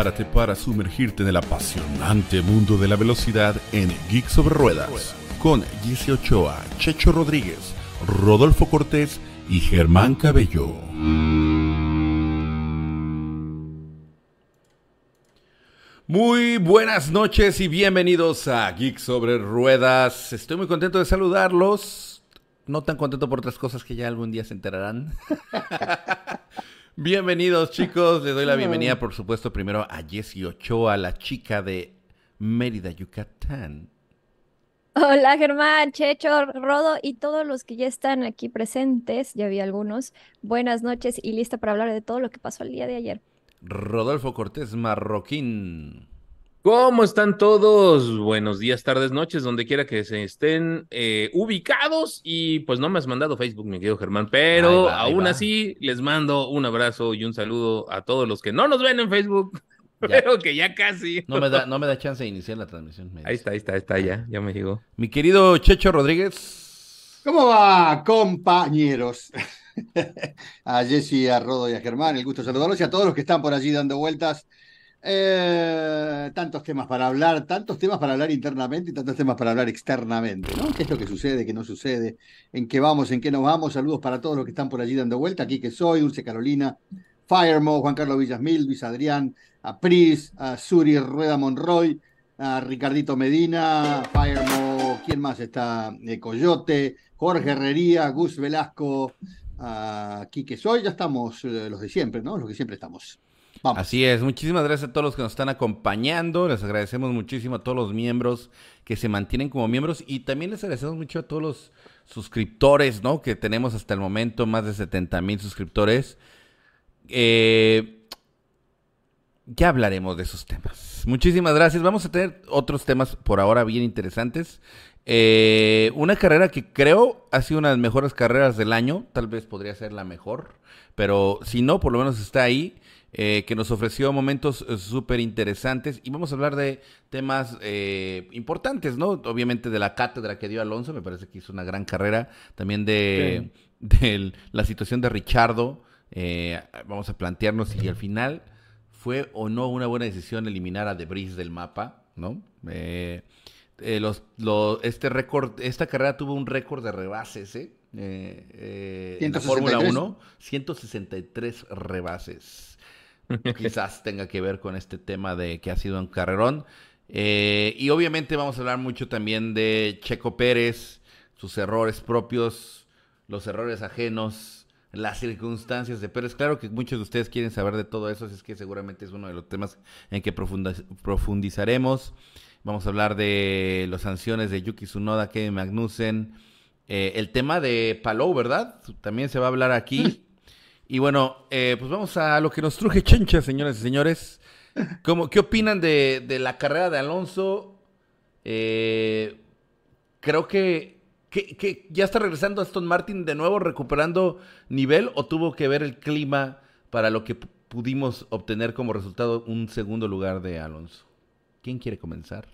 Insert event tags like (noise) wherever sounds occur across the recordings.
Para sumergirte en el apasionante mundo de la velocidad en Geek sobre Ruedas con Jesse Ochoa, Checho Rodríguez, Rodolfo Cortés y Germán Cabello. Muy buenas noches y bienvenidos a Geek sobre Ruedas. Estoy muy contento de saludarlos. No tan contento por otras cosas que ya algún día se enterarán. (laughs) Bienvenidos chicos, les doy la bienvenida por supuesto primero a Jessie Ochoa, la chica de Mérida, Yucatán. Hola Germán, Checho, Rodo y todos los que ya están aquí presentes, ya vi algunos. Buenas noches y lista para hablar de todo lo que pasó el día de ayer. Rodolfo Cortés Marroquín. ¿Cómo están todos? Buenos días, tardes, noches, donde quiera que se estén eh, ubicados. Y pues no me has mandado Facebook, mi querido Germán, pero aún así les mando un abrazo y un saludo a todos los que no nos ven en Facebook, (laughs) pero que ya casi. No me da, no me da chance de iniciar la transmisión. Ahí está, ahí está, ahí está, ya, ya me llegó. Mi querido Checho Rodríguez. ¿Cómo va, compañeros? (laughs) a Jesse, a Rodo y a Germán, el gusto de saludarlos y a todos los que están por allí dando vueltas. Eh, tantos temas para hablar, tantos temas para hablar internamente y tantos temas para hablar externamente, ¿no? ¿Qué es lo que sucede, qué no sucede? ¿En qué vamos, en qué nos vamos? Saludos para todos los que están por allí dando vuelta. Aquí que soy, Dulce Carolina, Firemo, Juan Carlos Villasmil, Luis Adrián, a Pris, Suri Rueda Monroy, a Ricardito Medina, Firemo, ¿quién más está? Eh, Coyote, Jorge Herrería, Gus Velasco, aquí que soy, ya estamos eh, los de siempre, ¿no? Los que siempre estamos. Así es, muchísimas gracias a todos los que nos están acompañando, les agradecemos muchísimo a todos los miembros que se mantienen como miembros y también les agradecemos mucho a todos los suscriptores, ¿no? Que tenemos hasta el momento más de 70 mil suscriptores. Eh, ya hablaremos de esos temas. Muchísimas gracias. Vamos a tener otros temas por ahora bien interesantes. Eh, una carrera que creo ha sido una de las mejores carreras del año, tal vez podría ser la mejor, pero si no, por lo menos está ahí. Eh, que nos ofreció momentos eh, súper interesantes y vamos a hablar de temas eh, importantes, ¿no? Obviamente de la cátedra que dio Alonso, me parece que hizo una gran carrera, también de, (laughs) la situación de Richardo, vamos a plantearnos si al final fue o no una buena decisión eliminar a Debris del mapa, ¿no? los, este récord, esta carrera tuvo un récord de rebases, ¿eh? en la Fórmula 1, 163 rebases. (laughs) quizás tenga que ver con este tema de que ha sido un carrerón. Eh, y obviamente vamos a hablar mucho también de Checo Pérez, sus errores propios, los errores ajenos, las circunstancias de Pérez. Claro que muchos de ustedes quieren saber de todo eso, así es que seguramente es uno de los temas en que profundizaremos. Vamos a hablar de las sanciones de Yuki Tsunoda, Kevin Magnussen, eh, el tema de Palou, ¿verdad? También se va a hablar aquí. (laughs) Y bueno, eh, pues vamos a lo que nos truje Chencha, señores y señores. ¿Cómo, ¿Qué opinan de, la carrera de Alonso? Eh, creo que, que, ya está regresando Aston Martin de nuevo, recuperando nivel, o tuvo que ver el clima para lo que pudimos obtener como resultado un segundo lugar de Alonso. ¿Quién quiere comenzar?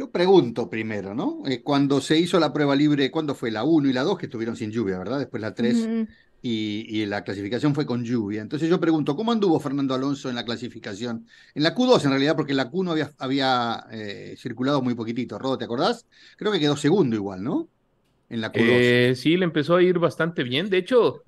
Yo pregunto primero, ¿no? Eh, cuando se hizo la prueba libre, ¿cuándo fue la 1 y la 2 que estuvieron sin lluvia, ¿verdad? Después la 3 y, la clasificación fue con lluvia. Entonces yo pregunto, ¿cómo anduvo Fernando Alonso en la clasificación? En la Q2 en realidad, porque la Q no había, había eh, circulado muy poquitito. Rodo, ¿te acordás? Creo que quedó segundo igual, ¿no? En la Q2. Eh, sí, le empezó a ir bastante bien. De hecho,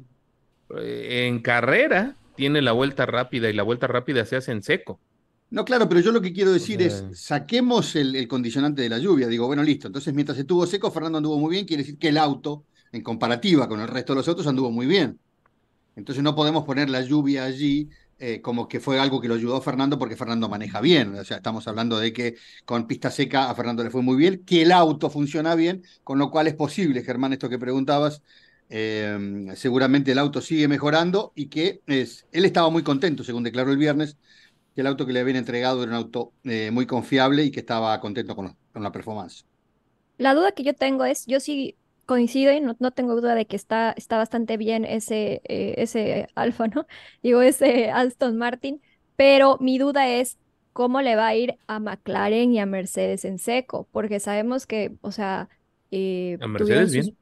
eh, en carrera tiene la vuelta rápida y la vuelta rápida se hace en seco. No, claro, pero yo lo que quiero decir es, saquemos el, el, condicionante de la lluvia. Digo, bueno, listo. Entonces, mientras estuvo seco, Fernando anduvo muy bien. Quiere decir que el auto en comparativa con el resto de los autos, anduvo muy bien. Entonces no podemos poner la lluvia allí eh, como que fue algo que lo ayudó a Fernando porque Fernando maneja bien. O sea, estamos hablando de que con pista seca a Fernando le fue muy bien, que el auto funciona bien, con lo cual es posible, Germán, esto que preguntabas, eh, seguramente el auto sigue mejorando y que es, él estaba muy contento, según declaró el viernes, que el auto que le habían entregado era un auto eh, muy confiable y que estaba contento con, con la performance. La duda que yo tengo es, yo sí coincido y no, tengo duda de que está, está bastante bien ese, eh, ese Alfa, ¿no? (laughs) Digo, ese Aston Martin, pero mi duda es cómo le va a ir a McLaren y a Mercedes en seco, porque sabemos que, o sea... Eh, ¿A Mercedes bien?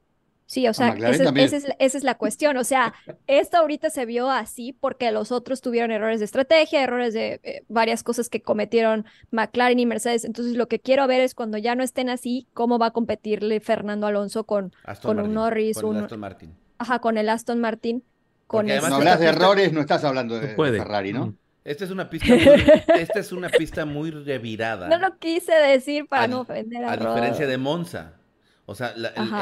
Sí, o sea, esa, es, esa, es, la cuestión. O sea, esto ahorita se vio así porque los otros tuvieron errores de estrategia, errores de eh, varias cosas que cometieron McLaren y Mercedes. Entonces, lo que quiero ver es cuando ya no estén así, cómo va a competirle Fernando Alonso con, con un Norris, con un Aston Martin. Ajá, con el Aston Martin. Con no hablas de errores, no estás hablando de, Ferrari, ¿no? Esta es una pista muy, (laughs) esta es una pista muy revirada. No lo quise decir para no ofender a A diferencia de Monza. O sea,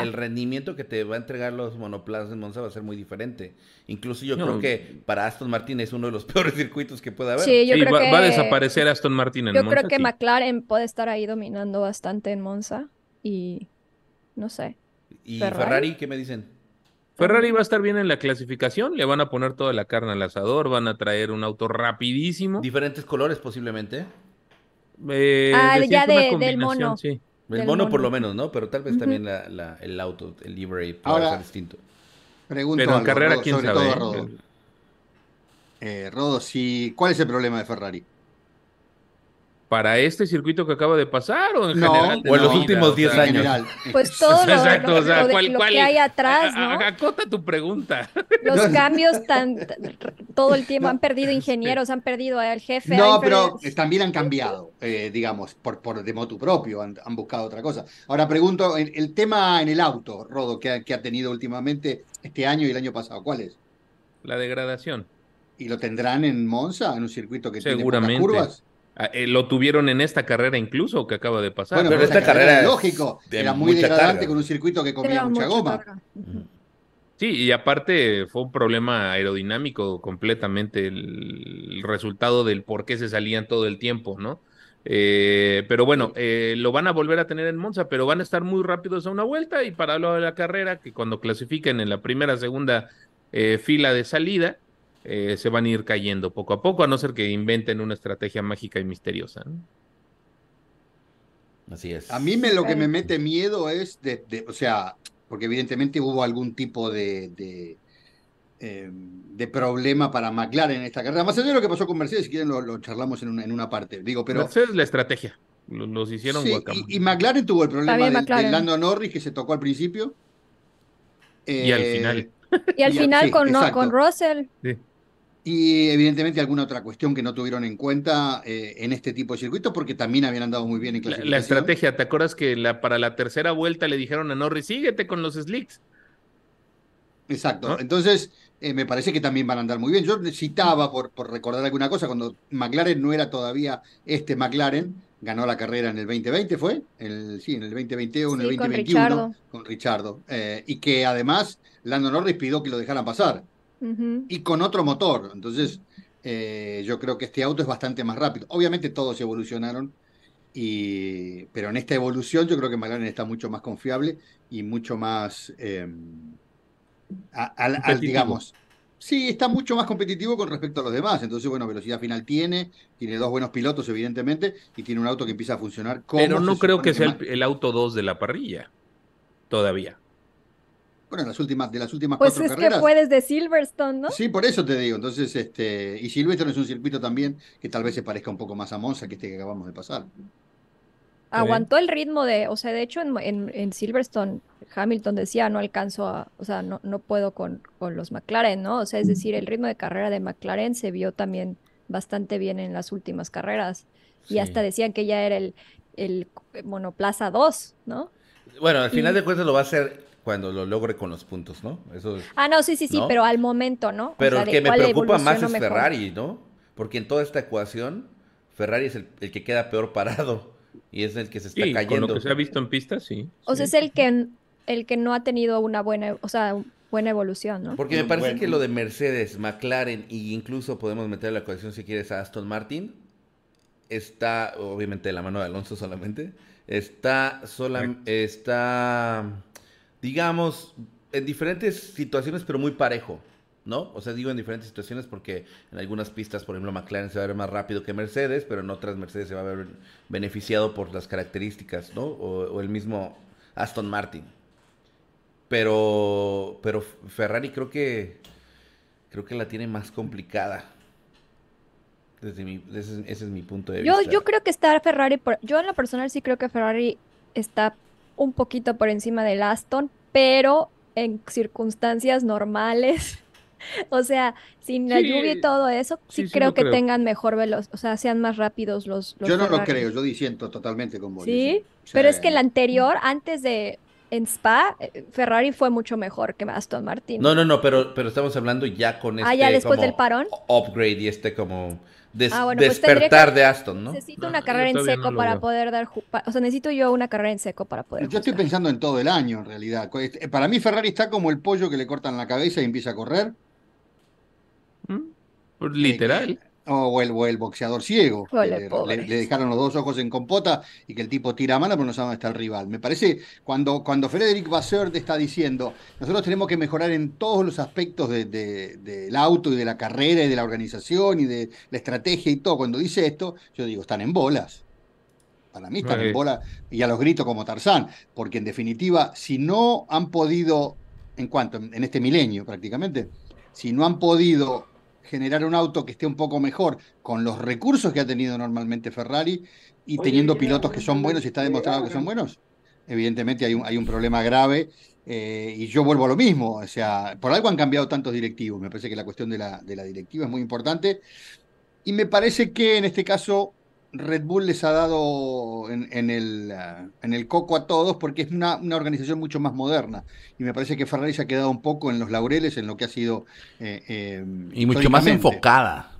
el, rendimiento que te va a entregar los monoplazas de Monza va a ser muy diferente. Incluso yo creo que para Aston Martin es uno de los (laughs) peores circuitos que puede haber. Sí, yo creo va, que... va, a desaparecer Aston Martin en Monza. Yo creo que McLaren puede estar ahí dominando bastante en Monza y no sé. ¿Y Ferrari, qué me dicen? Ferrari va a estar bien en la clasificación, le van a poner toda la carne al asador, van a traer un auto rapidísimo. Diferentes colores posiblemente. Eh, ah, ya de, del mono. Sí. El mono, por lo menos, ¿no? Pero tal vez también el auto, el livery puede ser distinto. Pregunto Pero en carrera, ¿quién sabe? Rodo. Eh, Rodo, ¿cuál es el problema de Ferrari? Para este circuito que acaba de pasar o en general? O en los últimos 10 años. Pues (laughs) todo lo, Exacto, o sea, ¿cuál, que hay atrás, ¿no? Acota tu pregunta. (laughs) Los (laughs) cambios tan, todo el tiempo han perdido ingenieros, han perdido al jefe. No, pero también han cambiado, eh, digamos, por, por de motu propio, han, buscado otra cosa. Ahora pregunto, el, tema en el auto, Rodo, que ha, que ha tenido últimamente este año y el año pasado, ¿cuál es? La degradación. ¿Y lo tendrán en Monza, en un circuito que tiene pocas curvas? Ah, eh, lo tuvieron en esta carrera incluso que acaba de pasar. Bueno, pero, esta carrera, es lógico, era muy degradante con un circuito que comía mucha, goma. Sí, y aparte fue un problema aerodinámico completamente el, resultado del por qué se salían todo el tiempo, ¿no? Eh, pero bueno, eh, lo van a volver a tener en Monza, pero van a estar muy rápidos a una vuelta y para lo de la carrera, que cuando clasifiquen en la primera, segunda fila de salida, eh, se van a ir cayendo poco a poco, a no ser que inventen una estrategia mágica y misteriosa. Así es. A mí me, lo que me mete miedo es, de, o sea, porque evidentemente hubo algún tipo de, de, em, problema para McLaren en esta carrera. Más allá de lo que pasó con Mercedes, si quieren lo, charlamos en una, en una, parte. Digo, pero... Mercedes la estrategia. Los, hicieron sí, y, McLaren tuvo el problema de, Lando Norris que se tocó al principio. y al final. Y al final con, con Russell. Sí. Y evidentemente alguna otra cuestión que no tuvieron en cuenta eh, en este tipo de circuitos, porque también habían andado muy bien en clasificación. La, estrategia, ¿te acuerdas que la, para la tercera vuelta le dijeron a Norris, síguete con los slicks? Exacto. Entonces, eh, me parece que también van a andar muy bien. Yo citaba, por, por recordar alguna cosa, cuando McLaren no era todavía este McLaren, ganó la carrera en el 2020, ¿fue? El, sí, en el 2021, en el 2021, con Richardo. Eh, y que además Lando Norris pidió que lo dejaran pasar y con otro motor. Entonces, eh, yo creo que este auto es bastante más rápido. Obviamente todos evolucionaron, y, pero en esta evolución yo creo que McLaren está mucho más confiable y mucho más, em, al, digamos, sí, está mucho más competitivo con respecto a los demás. Entonces, bueno, velocidad final tiene, tiene dos buenos pilotos, evidentemente, y tiene un auto que empieza a funcionar como Pero no creo que sea el, auto 2 de la parrilla, todavía. Bueno, las últimas, de las últimas pues cuatro carreras. Pues es que puedes de Silverstone, ¿no? Sí, por eso te digo. Entonces, este, y Silverstone es un circuito también que tal vez se parezca un poco más a Monza que este que acabamos de pasar. Aguantó el ritmo de, o sea, de hecho en, en, Silverstone, Hamilton decía, no alcanzo a, o sea, no, no puedo con, con los McLaren, ¿no? O sea, es decir, el ritmo de carrera de McLaren se vio también bastante bien en las últimas carreras. Y hasta decían que ya era el, el monoplaza 2, ¿no? Bueno, al final de cuentas lo va a hacer cuando lo logre con los puntos, ¿no? Eso ah, no, sí, sí, sí, pero al momento, ¿no? Pero el que me preocupa más es Ferrari, ¿no? Porque en toda esta ecuación, Ferrari es el, que queda peor parado y es el que se está sí, cayendo. Con lo que se ha visto en pista, sí. O sea, es el que, el que no ha tenido una buena, o sea, buena evolución, ¿no? Porque me parece que lo de Mercedes, McLaren e incluso podemos meter en la ecuación si quieres a Aston Martin está, obviamente de la mano de Alonso solamente, está, sola, está digamos, en diferentes situaciones, pero muy parejo, ¿no? O sea, digo en diferentes situaciones porque en algunas pistas, por ejemplo, McLaren se va a ver más rápido que Mercedes, pero en otras Mercedes se va a ver beneficiado por las características, ¿no? O, el mismo Aston Martin. Pero, pero Ferrari creo que creo que la tiene más complicada. Desde mi, ese, es mi punto de yo, vista. Yo creo que está Ferrari, por, yo en lo personal sí creo que Ferrari está un poquito por encima del Aston, pero en circunstancias normales, (laughs) o sea, sin la lluvia y todo eso, sí, creo que tengan mejor velocidad, o sea, sean más rápidos los, Yo no lo creo, yo disiento totalmente con vos. ¿Sí? Pero es que el anterior, antes de en Spa, eh, Ferrari fue mucho mejor que Aston Martin. No, no, no, pero, pero estamos hablando ya con este ah, ya este después del parón. upgrade y este como ah, pues despertar de Aston, ¿no? Necesito una carrera en seco para poder dar, o sea, necesito yo una carrera en seco para poder. Yo estoy pensando en todo el año en realidad. Este, para mí Ferrari está como el pollo que le cortan la cabeza y empieza a correr. ¿Mm? Pues O el, boxeador ciego. le, dejaron los dos ojos en compota y que el tipo tira a mano, pero no sabe dónde está el rival. Me parece, cuando, cuando Frederick Vasseur te está diciendo, nosotros tenemos que mejorar en todos los aspectos del auto y de la carrera y de la organización y de la estrategia y todo, cuando dice esto, yo digo, están en bolas. Para mí están en bolas y a los gritos como Tarzán, porque en definitiva, si no han podido, en cuanto, en este milenio prácticamente, si no han podido generar un auto que esté un poco mejor con los recursos que ha tenido normalmente Ferrari y teniendo pilotos que son buenos y está demostrado que son buenos, evidentemente hay un, hay un problema grave. Eh, y yo vuelvo a lo mismo, o sea, por algo han cambiado tantos directivos. Me parece que la cuestión de la, de la directiva es muy importante. Y me parece que en este caso Red Bull les ha dado en, el, ah, en el coco a todos porque es una, organización mucho más moderna. Y me parece que Ferrari se ha quedado un poco en los laureles en lo que ha sido. Eh, eh, y mucho más enfocada.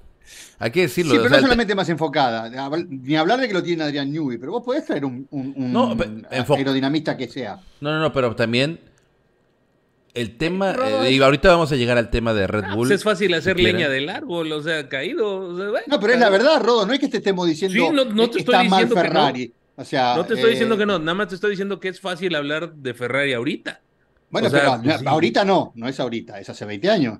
Hay que decirlo. Sí, pero no solamente más enfocada. Ni hablar de que lo tiene Adrián Newey, pero vos podés traer un, un, aerodinamista que sea. No, no, no, pero también el tema, eh, ahorita vamos a llegar al tema de Red ah, Bull. Pues es fácil hacer leña del árbol, o sea, caído. no, pero es la verdad, Rodo, no es que te estemos diciendo no, te estoy está mal Ferrari. O sea, no te estoy diciendo eh, que no, nada más te estoy diciendo que es fácil hablar de Ferrari ahorita. Bueno, pero pues ahorita no, no es ahorita, es hace 20 años.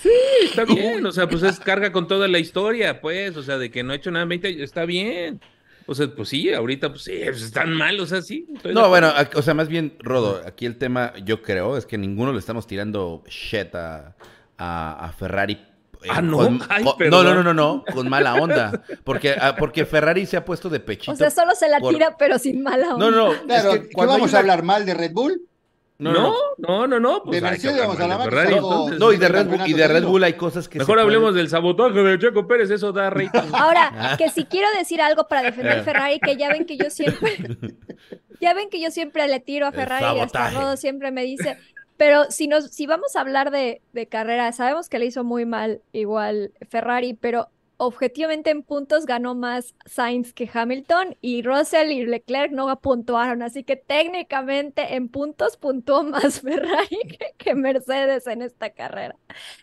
Sí, está bien, o sea, pues es carga con toda la historia, pues, o sea, de que no ha hecho nada en 20 años, está bien. O sea, pues sí, ahorita pues sí, pues están mal, o sea, sí. No, bueno, o sea, más bien, Rodo, aquí el tema, yo creo, es que ninguno le estamos tirando shit a, a, Ferrari. Ah, no. (laughs) no, no, no, no, no, con mala onda. Porque, ah, porque Ferrari se ha puesto de pechito. O sea, solo se la tira, pero sin mala onda. No, no, claro, es que vamos a hablar mal de Red Bull? No, no, no, no. Pues de Mercedes vamos a hablar Ferrari, no, y de Red Bull, y de Red Bull hay cosas que Mejor hablemos del sabotaje de Checo Pérez, eso da rating. (laughs) Ahora, ah. que si quiero decir algo para defender eh. Ferrari, que ya ven que yo siempre (laughs) ya ven que yo siempre le tiro a Ferrari y hasta Rodo siempre me dice, pero si nos si vamos a hablar de, de carrera, sabemos que le hizo muy mal igual Ferrari, pero objetivamente en puntos ganó más Sainz que Hamilton y Russell y Leclerc no puntuaron, así que técnicamente en puntos puntuó más (laughs) Ferrari que, Mercedes en esta carrera.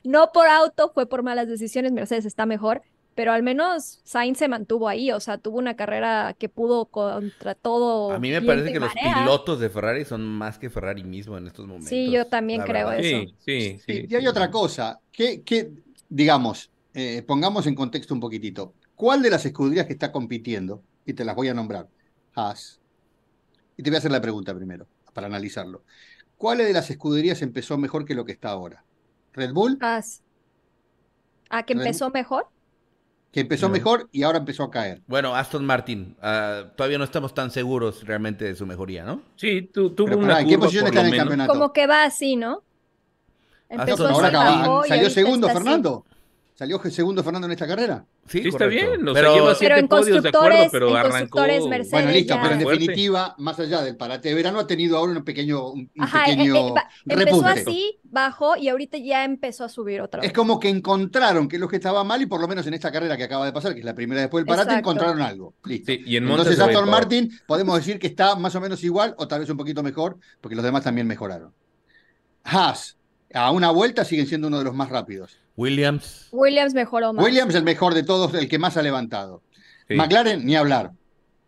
No por auto, fue por malas decisiones, Mercedes está mejor, pero al menos Sainz se mantuvo ahí, o sea, tuvo una carrera que pudo contra todo. A mí me parece que los pilotos de Ferrari son más que Ferrari mismo en estos momentos. Sí, yo también creo eso. Sí, sí, Y hay otra cosa, que, que digamos, eh, pongamos en contexto un poquitito. ¿Cuál de las escuderías que está compitiendo, y te las voy a nombrar, Haas, y te voy a hacer la pregunta primero, para analizarlo. ¿Cuál de las escuderías empezó mejor que lo que está ahora? ¿Red Bull? Haas. ¿Ah, que empezó mejor? Que empezó mejor y ahora empezó a caer. Bueno, Aston Martin, ah, todavía no estamos tan seguros realmente de su mejoría, ¿no? Sí, tuvo una ¿En qué posición está en el campeonato? Como que va así, ¿no? Empezó ahora salió segundo, Fernando. ¿Salió segundo Fernando en esta carrera? Sí, está bien. pero, lleva siete en podios de acuerdo, pero arrancó. Mercedes, bueno, listo, pero en definitiva, más allá del parate de verano, ha tenido ahora un pequeño, un, pequeño eh, eh, Empezó así, bajó y ahorita ya empezó a subir otra vez. Es como que encontraron que es lo que estaba mal y por lo menos en esta carrera que acaba de pasar, que es la primera después del parate, encontraron algo. Listo. y en Entonces Aston Martin podemos decir que está más o menos igual o tal vez un poquito mejor, porque los demás también mejoraron. Haas, a una vuelta siguen siendo uno de los más rápidos. Williams. Williams mejoró más. Williams el mejor de todos, el que más ha levantado. McLaren, ni hablar.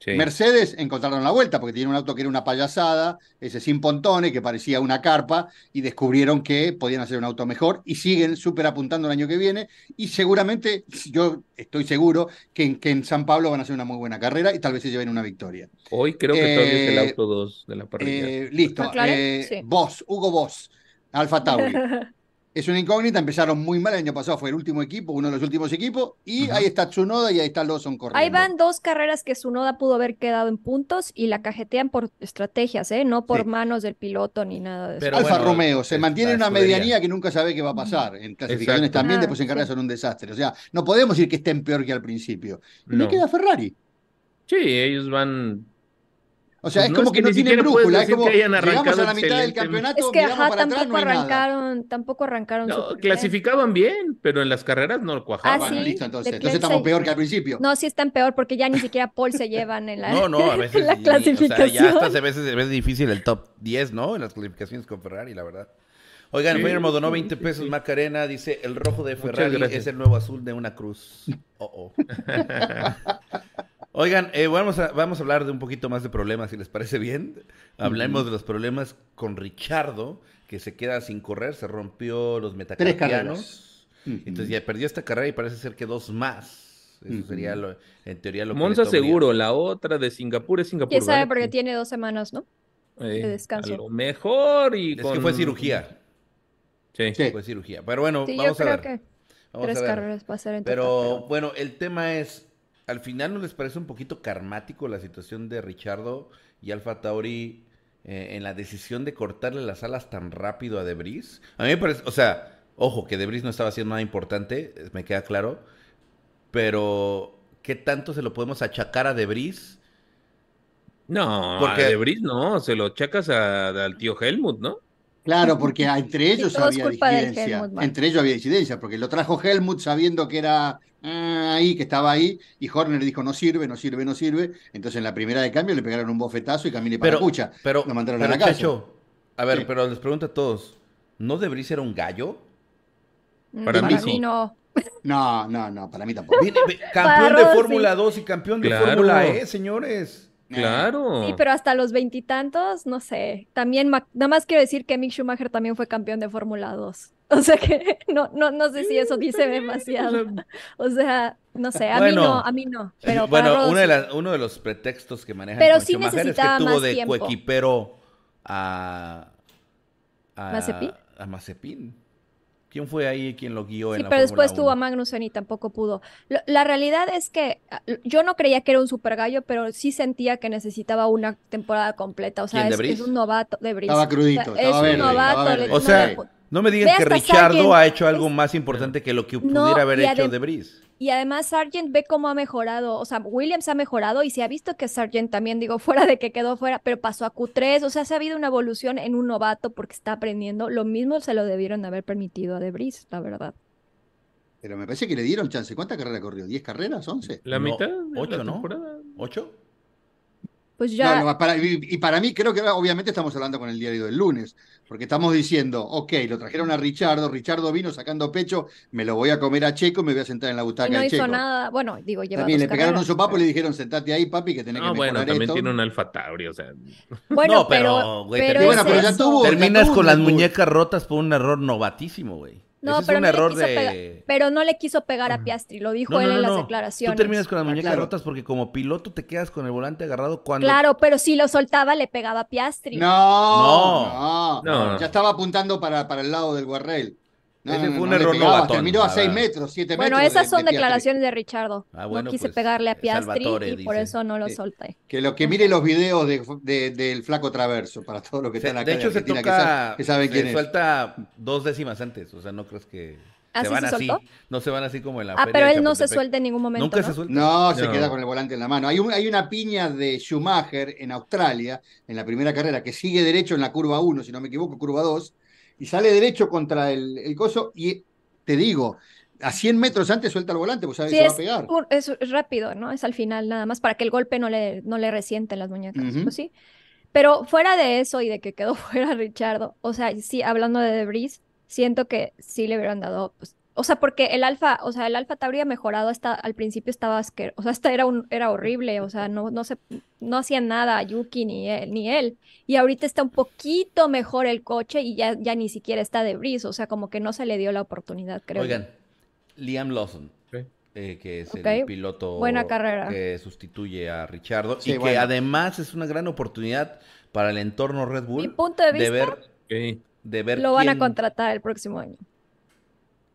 Mercedes encontraron la vuelta porque tiene un auto que era una payasada, ese sin pontones, que parecía una carpa, y descubrieron que podían hacer un auto mejor y siguen súper apuntando el año que viene. Y seguramente, yo estoy seguro que en, que en, San Pablo van a hacer una muy buena carrera y tal vez se lleven una victoria. Hoy creo que todavía es el eh, auto 2 de la parrilla. Eh, listo. Eh, Hugo Boss, Alfa Tauri. (laughs) es una incógnita, empezaron muy mal el año pasado, fue el último equipo, uno de los últimos equipos, y ahí está Tsunoda y ahí está Lawson corriendo. Ahí van dos carreras que Tsunoda pudo haber quedado en puntos y la cajetean por estrategias, ¿eh? no por manos del piloto ni nada de eso. Alfa Romeo, se mantiene en una medianía que nunca sabe qué va a pasar. En clasificaciones también, después en carreras son un desastre. O sea, no podemos decir que estén peor que al principio. Y no. queda Ferrari. Sí, ellos van o sea, pues es como que, no tienen brújula, es como que llegamos a la mitad del campeonato, es que ajá, tampoco arrancaron, tampoco arrancaron. No, clasificaban bien, pero en las carreras no cuajaban. Ah, ¿sí? listo, entonces, entonces estamos peor que al principio. No, sí están peor porque ya ni siquiera Paul se llevan en la, no, no, a veces, (laughs) la clasificación. O sea, ya hasta a veces se ve difícil el top 10, ¿no? En las clasificaciones con Ferrari, la verdad. Oigan, sí, Modo, donó 20 pesos Macarena, dice, el rojo de Ferrari es el nuevo azul de una cruz. Oh, oh. (laughs) (laughs) Oigan, eh, vamos, a, vamos a hablar de un poquito más de problemas, si les parece bien. Hablemos de los problemas con Richardo, que se queda sin correr, se rompió los metacarpianos. Entonces ya perdió esta carrera y parece ser que dos más. Eso sería lo, en teoría lo que Monza seguro, la otra de Singapur es Singapur. ¿Quién sabe? Porque tiene dos semanas, ¿no? Eh, de descanso. A lo mejor y Es que fue cirugía. Sí. sí. Fue cirugía. Pero bueno, vamos a ver. Que tres carreras va a ser en total, pero, pero bueno, el tema es al final no les parece un poquito karmático la situación de Richardo y Alfa Tauri eh, en la decisión de cortarle las alas tan rápido a Debris. A mí me parece, o sea, ojo, que Debris no estaba haciendo nada importante, me queda claro, pero ¿qué tanto se lo podemos achacar a Debris? No, porque a Debris no, se lo achacas al tío Helmut, ¿no? Claro, porque entre ellos había disidencia. entre ellos había disidencia, porque lo trajo Helmut sabiendo que era ahí, que estaba ahí, y Horner dijo no sirve, no sirve, no sirve. Entonces en la primera de cambio le pegaron un bofetazo y camine para pero, escucha. Pero, lo mandaron pero, a la casa. Chacho, a ver, pero les pregunto a todos, ¿no debería ser un gallo? Para, para mí, sí. no. No, no, no, para mí tampoco. Viene, (laughs) campeón de Fórmula 2 y campeón de claro. Fórmula E, señores. Claro. Sí, pero hasta los veintitantos, no sé. También, nada más quiero decir que Mick Schumacher también fue campeón de Fórmula 2. (laughs) O sea que no, no, no sé si eso dice demasiado. O sea, no sé, a bueno, mí no, a mí no. Pero bueno, uno de, la, uno de los pretextos que maneja pero sí Schumacher es que tuvo de coequipero a, a ¿Mazepin? A Mazepin. ¿Quién fue ahí quien lo guió sí, en la pero después 1? tuvo a Magnussen y tampoco pudo. La realidad es que ah, yo no creía que era un super gallo, pero sí sentía que necesitaba una temporada completa. O sea, es, es, un novato de Brice. Estaba crudito, o estaba es verde, un novato. verde. O sea, no me digan que Richardo ha hecho algo más importante que lo que pudiera no, haber hecho de Brice. Y además Sargent ve cómo ha mejorado, o sea, Williams ha mejorado y se ha visto que Sargent también, digo, (laughs) fuera de que quedó fuera, pero pasó a Q3, o sea, se ha habido una evolución en un novato porque está aprendiendo. Lo mismo se lo debieron haber permitido a Debris, la verdad. Pero me parece que le dieron chance. ¿Cuántas carreras corrió? ¿10 carreras? ¿11? La no, mitad. ¿Ocho, no? ¿Ocho? Pues ya. No, no, para, y para mí, creo que obviamente estamos hablando con el diario del lunes, porque estamos diciendo, ok, lo trajeron a Richardo, Richardo vino sacando pecho, me lo voy a comer a Checo, me voy a sentar en la butaca y no de hizo Checo. nada, bueno, digo, lleva También dos le pegaron carreras, un sopapo y pero- le dijeron, sentate ahí, papi, que tenés No, que bueno, mejorar también esto. tiene un Alfa Tauri, o sea. Bueno, (laughs) No, pero, pero, güey, pero te- es bueno, pero ya tuvo- Terminas tuvo con las muñecas rotas por un error novatísimo, güey. No, Ese pero es un no le error quiso de... pegar- pero no le quiso pegar a Piastri, lo dijo No, él no, no, en las no. declaraciones. Tú terminas con las Ah, muñecas claro. rotas porque como piloto te quedas con el volante agarrado cuando... Claro, pero si lo soltaba le pegaba a Piastri. No, No. no, No. Ya estaba apuntando para, para el lado del guarrail. No, Ese no, fue no, un no error pegaba, novatón, Terminó a la 6 verdad. metros, 7 Bueno, metros. esas de- son de declaraciones de Richardo. Ah, bueno, no quise pues, pegarle a Piastri Salvatore y por dice. eso no lo solté. Que lo que mire los videos de, de- del flaco traverso, para todos los que Se- están acá de hecho, se Argentina, que, toca... sa- que saben se quién es. suelta dos décimas antes. O sea, no crees que... ¿Ah, se van se así. soltó? No se van así como en la Ah, feria pero de él no se suelta en ningún momento. Nunca ¿no? se suelta. No, se No. queda con el volante en la mano. Hay, un- hay una piña de Schumacher en Australia, en la primera carrera, que sigue derecho en la curva 1, si no me equivoco, curva 2, y sale derecho contra el, el coso, y te digo, a 100 metros antes suelta el volante, pues sabe Sí, se va a pegar. es, es rápido, ¿no? Es al final nada más para que el golpe no le, no le resiente en las muñecas. Ujú. Pues sí. Pero fuera de eso y de que quedó (laughs) fuera Richardo, o sea, sí, hablando de Debris, siento que sí le hubieran dado, pues, o sea, porque el Alfa, o sea, el Alfa Tauri ha mejorado hasta al principio estaba asqueroso, o sea, hasta era un, era horrible, o sea, no, no se, no hacían nada Yuki ni él, ni él. Y ahorita está un poquito mejor el coche y ya, ya ni siquiera está Debris, o sea, como que no se le dio la oportunidad, creo. Oigan, Liam Lawson, Sí. eh, que es el piloto buena carrera. que sustituye a Richardo Sí, y que además es una gran oportunidad para el entorno Red Mi Bull punto de de vista, ver, Ok. de ver lo van a contratar el próximo año.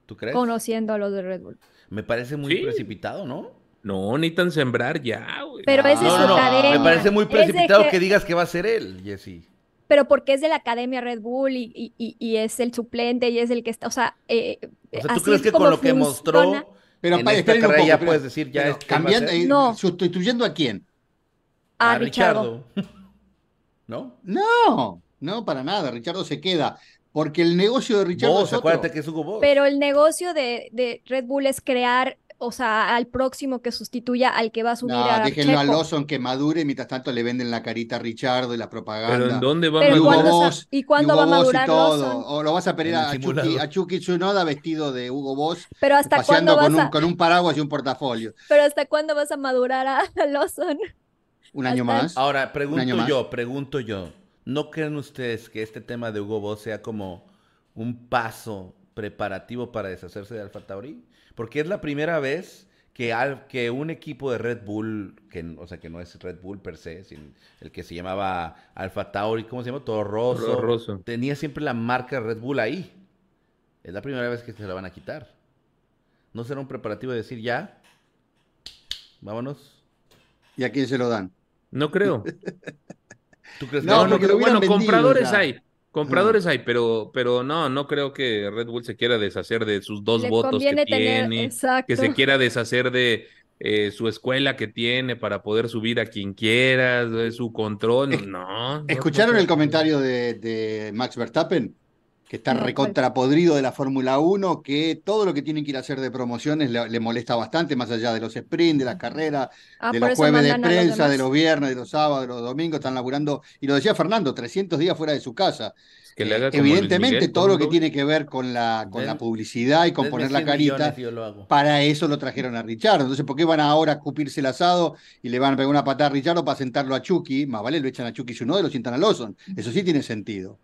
¿Tú crees? Conociendo a los de Red Bull. Me parece muy Sí. precipitado, ¿no? No, necesitan sembrar ya, güey. Pero ese es no, su no, academia. Me parece muy precipitado que- que... digas que va a ser él, Jesse. Pero porque es de la Academia Red Bull y, y- y- y es el suplente y es el que está, o sea, eh, O sea, ¿tú así crees es que como con lo que funciona. mostró Pero en esta carrera poco, ya pero- puedes decir ya pero es- él va a cambiando, eh, No. sustituyendo a quién? a Richardo. (laughs) ¿No? No, no, para nada. Richardo se queda. Porque el negocio de Richardo Vos, es otro. acuérdate que es Hugo Boss. Pero el negocio de, de Red Bull es crear, o sea, al próximo que sustituya al que va a subir No, a déjenlo a Checo. Lawson que madure, mientras tanto le venden la carita a Richardo y la propaganda. Pero ¿en dónde va a Pero Y ¿y Hugo madurar? Boss, ¿y cuándo va a Boss y madurar todo. Lawson? O lo vas a pedir a Chucky, a Tsunoda vestido de Hugo Boss, Pero hasta paseando cuándo vas con un, a, con un paraguas y un portafolio. pero hasta cuándo vas a madurar a, a Lawson? Un año Hasta- más. Ahora, año pregunto más. yo, pregunto yo. ¿No creen ustedes que este tema de Hugo Boss sea como un paso preparativo para deshacerse de Alfa Tauri? Porque es la primera vez que, al- que un equipo de Red Bull, que, o sea, que no es Red Bull per se, sin- el que se llamaba Alfa Tauri, ¿cómo se llama? Toro Rosso, Toro Rosso. tenía siempre la marca Red Bull ahí. Es la primera vez que se la van a quitar. ¿No será un preparativo de decir ya? Vámonos. ¿Y a quién se lo dan? No creo. (laughs) ¿Tú crees No, que No, Bueno, vendido compradores ya. hay. Compradores hay, pero, pero no, no creo que Red Bull se quiera deshacer de sus dos Le votos que tener, tiene, exacto. que se quiera deshacer de eh, su escuela que tiene para poder subir a quien quiera, de su control. Es- No. ¿Escucharon no el comentario de, de Max Verstappen? Que está recontrapodrido de la Fórmula 1, que todo lo que tienen que ir a hacer de promociones le, le molesta bastante, más allá de los sprints, de las carreras, Ah, de los jueves de los prensa, de los viernes, de los sábados, de los domingos, están laburando, y lo decía Fernando, 300 días fuera de su casa. Que le Eh, evidentemente, Miguel, todo lo que tiene que ver con la, con la publicidad y con poner la 100 carita, para eso lo trajeron a Richard. Entonces, ¿por qué van ahora a cupirse el asado y le van a pegar una patada a Richard para sentarlo a Chucky? Más vale, lo echan a Chucky uno y lo sientan a Lawson. Eso sí tiene sentido.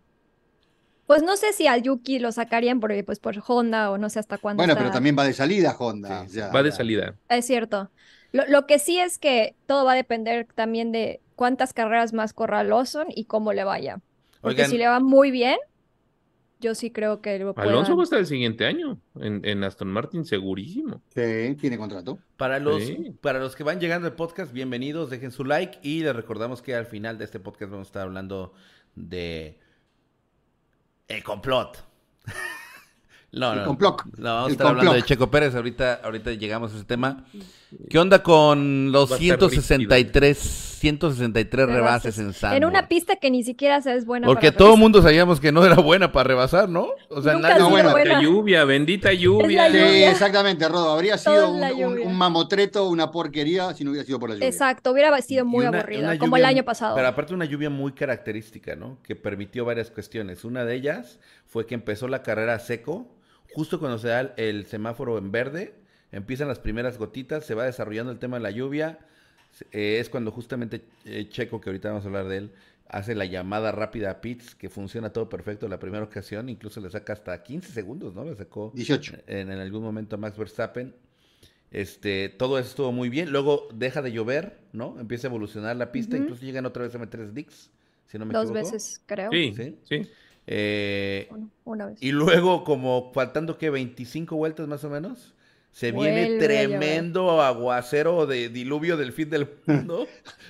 Pues no sé si al Yuki lo sacarían por, pues, por Honda o no sé hasta cuándo Bueno, está- pero también va de salida Honda. Sí, va de salida. Es cierto. Lo, lo que sí es que todo va a depender también de cuántas carreras más corra Lawson y cómo le vaya. Porque Oigan, si le va muy bien, yo sí creo que lo Alonso puedan- va a estar el siguiente año en, en Aston Martin, segurísimo. Sí, tiene contrato. Para los, Sí. para los que van llegando al podcast, bienvenidos, dejen su like y les recordamos que al final de este podcast vamos a estar hablando de el complot. (laughs) no, El no, complot. no, vamos a El estar hablando de complot. Checo Pérez, ahorita, ahorita llegamos a ese tema. ¿Qué onda con los Va a estar 163, 163 rebases rebases. en en Sandburg? una pista que ni siquiera se es buena Porque para todo el mundo sabíamos que no era buena para rebasar, ¿no? O sea, Nunca nadie- ha No, sido bueno, buena. La lluvia, bendita lluvia. Sí, exactamente, Rodo. Habría sido en un, mamotreto, una porquería, si no hubiera sido por la lluvia. Exacto, hubiera sido muy una- aburrida, una como el año pasado. Pero aparte una lluvia muy característica, ¿no? Que permitió varias cuestiones. Una de ellas fue que empezó la carrera seco, justo cuando se da el semáforo en verde, empiezan las primeras gotitas, se va desarrollando el tema de la lluvia. eh, es cuando justamente eh, Checo, que ahorita vamos a hablar de él, hace la llamada rápida a Pitts, que funciona todo perfecto la primera ocasión, incluso le saca hasta 15 segundos, ¿no? Le sacó 18. en, en algún momento a Max Verstappen. Este, todo eso estuvo muy bien. Luego deja de llover, ¿no? Empieza a evolucionar la pista. Incluso llegan otra vez a meter slicks, si no me Dos equivoco. veces, creo. Sí, Sí. sí. Eh, una vez. y luego, como faltando que 25 vueltas más o menos, se viene Vuelve tremendo aguacero de diluvio del fin del mundo.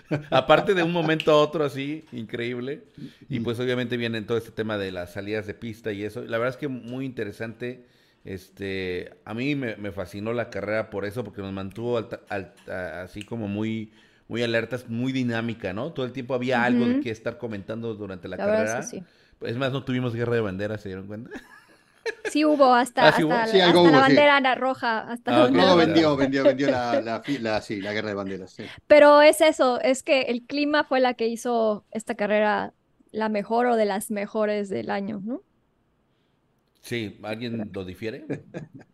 (laughs) Aparte de un momento a otro así, increíble. Y pues obviamente viene todo este tema de las salidas de pista y eso. La verdad es que muy interesante. Este, a mí me, me fascinó la carrera por eso, porque nos mantuvo alta- alta- así como muy, muy alertas, muy dinámica, ¿no? Todo el tiempo había algo de que estar comentando durante la, La carrera. verdad es que sí. Es más, no tuvimos guerra de banderas, ¿se dieron cuenta? Sí hubo hasta, Ah, sí hubo. hasta, Sí, algo hasta la hubo, sí. bandera na- roja, hasta Ah, la bandera roja. vendió, vendió, vendió la, (laughs) la, sí, la guerra de banderas. sí. Pero es eso, es que el clima fue la que hizo esta carrera la mejor o de las mejores del año, ¿no? Sí, ¿alguien lo difiere? (laughs)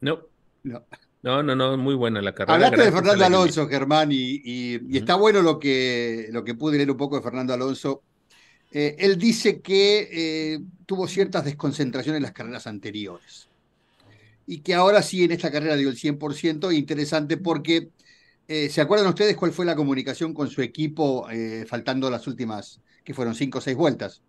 No, No. no, no, no, muy buena la carrera. Hablaste de Fernando. Alonso, Germán, y, y- está bueno lo que, lo que pude leer un poco de Fernando Alonso. Eh, él dice que eh, tuvo ciertas desconcentraciones en las carreras anteriores. Y que ahora sí en esta carrera dio el 100%, interesante porque, eh, ¿se acuerdan ustedes cuál fue la comunicación con su equipo faltando las últimas, que fueron cinco o seis vueltas?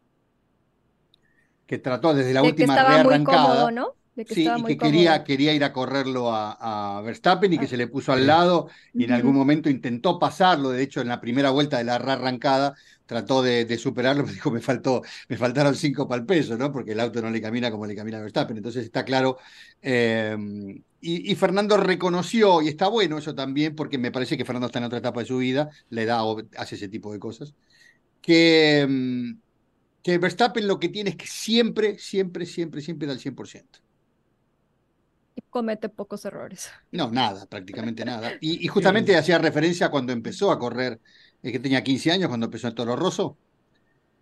Que trató desde la De que última estaba muy cómodo, ¿no? sí, y que quería, quería ir a correrlo a, Verstappen y que ah. se le puso al lado y en (laughs) algún momento intentó pasarlo. De hecho, en la primera vuelta de la arrancada trató de, superarlo, (laughs) pero dijo, me, faltó, me faltaron cinco para el peso, ¿no? Porque el auto no le camina como le camina a Verstappen. Entonces está claro. Eh, y, Fernando reconoció, y está bueno eso también, porque me parece que Fernando está en otra etapa de su vida, le da, hace ese tipo de cosas, que, mm, que Verstappen lo que tiene es que siempre, siempre, siempre, siempre da el 100% y comete pocos errores. No, nada, prácticamente nada. Y, (laughs) justamente hacía referencia cuando empezó a correr, es que tenía 15 años cuando empezó en Toro Rosso.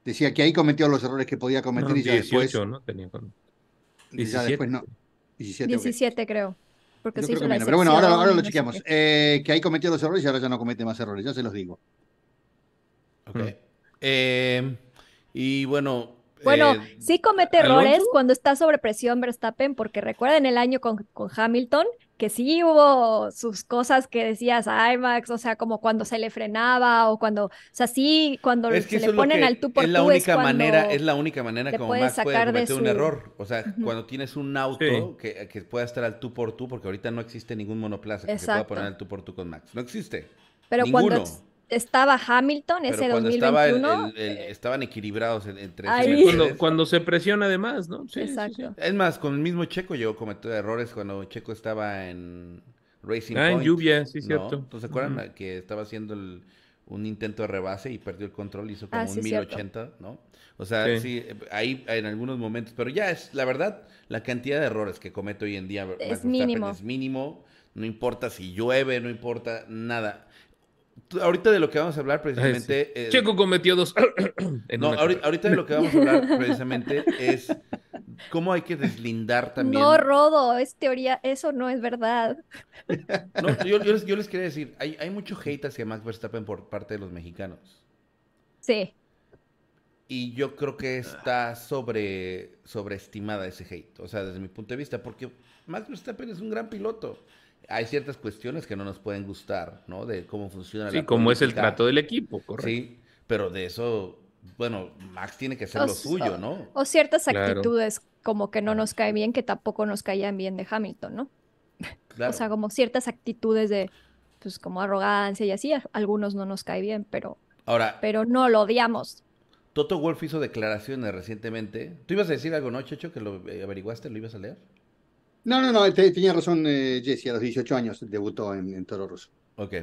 Decía que ahí cometió los errores que podía cometer y ya 18, después. ¿no? Tenía con... 17. Ya después no. 17, 17 creo. Porque se hizo la Pero bueno, ahora, ahora lo chequeamos. Eh, que ahí cometió los errores y ahora ya no comete más errores, ya se los digo. Ok. Mm. Eh, y bueno, bueno, eh, sí comete errores cuando está sobre presión Verstappen, porque recuerden el año con, con, Hamilton, que sí hubo sus cosas que decías, ay Max, o sea, como cuando se le frenaba o cuando, o sea, sí, cuando se le ponen al tú por es la única manera, es la única manera como Max puede cometer un error, o sea, cuando tienes un auto que, que, pueda estar al tú por tú, porque ahorita no existe ningún monoplaza que se pueda poner al tú por tú con Max, no existe. Pero cuando estaba Hamilton ese 2021. estaban equilibrados entre cuando, cuando, se presiona además, ¿no? Sí, Exacto. Es más, con el mismo Checo yo cometí errores cuando Checo estaba en Racing ah, en lluvia, sí, cierto. Entonces, ¿se acuerdan que estaba haciendo un intento de rebase y perdió el control, hizo como ah, un 1080, ¿no? O sea, sí. ahí en algunos momentos, pero ya es, la verdad, la cantidad de errores que comete hoy en día es mínimo. es mínimo, no importa si llueve, no importa nada ahorita de lo que vamos a hablar precisamente. Checo cometió dos. (clears throat) no, ahorita, de lo que vamos a hablar (laughs) precisamente es cómo hay que deslindar también. No, Rodo, es teoría, eso no es verdad. No, yo, les, quería decir, hay, hay mucho hate hacia Max Verstappen por parte de los mexicanos. Sí. Y yo creo que está sobre, sobreestimada ese hate, o sea, desde mi punto de vista, porque Max Verstappen es un gran piloto hay ciertas cuestiones que no nos pueden gustar, ¿no? De cómo funciona sí, cómo es el trato del equipo, correcto. Sí, pero de eso, bueno, Max tiene que ser lo suyo, ¿no? O ciertas actitudes como que no nos cae bien, que tampoco nos caían bien de Hamilton, ¿no? O sea, como ciertas actitudes de, pues, como arrogancia y así, algunos no nos cae bien, pero, Ahora, pero no lo odiamos. Toto Wolf hizo declaraciones recientemente. ¿Tú ibas a decir algo, no, Checho, que lo averiguaste, lo ibas a leer? No, no, no, tenía razón eh, Jesse, a los 18 años debutó en, Toro Rosso. Ok.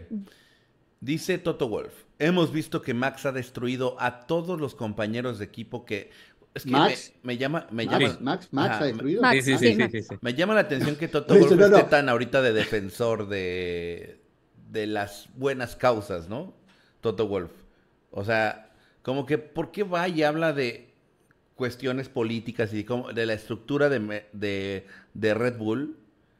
Dice Toto Wolf, hemos visto que Max ha destruido a todos los compañeros de equipo que... Es que Max, me, llama... Me llama Max, Max, ha destruido. sí, sí, sí, sí, sí, Me llama la atención que Toto (laughs) Wolf esté tan ahorita de defensor de, de las buenas causas, ¿no? Toto Wolf. O sea, como que, ¿por qué va y habla de cuestiones políticas y de la estructura de, de, Red Bull.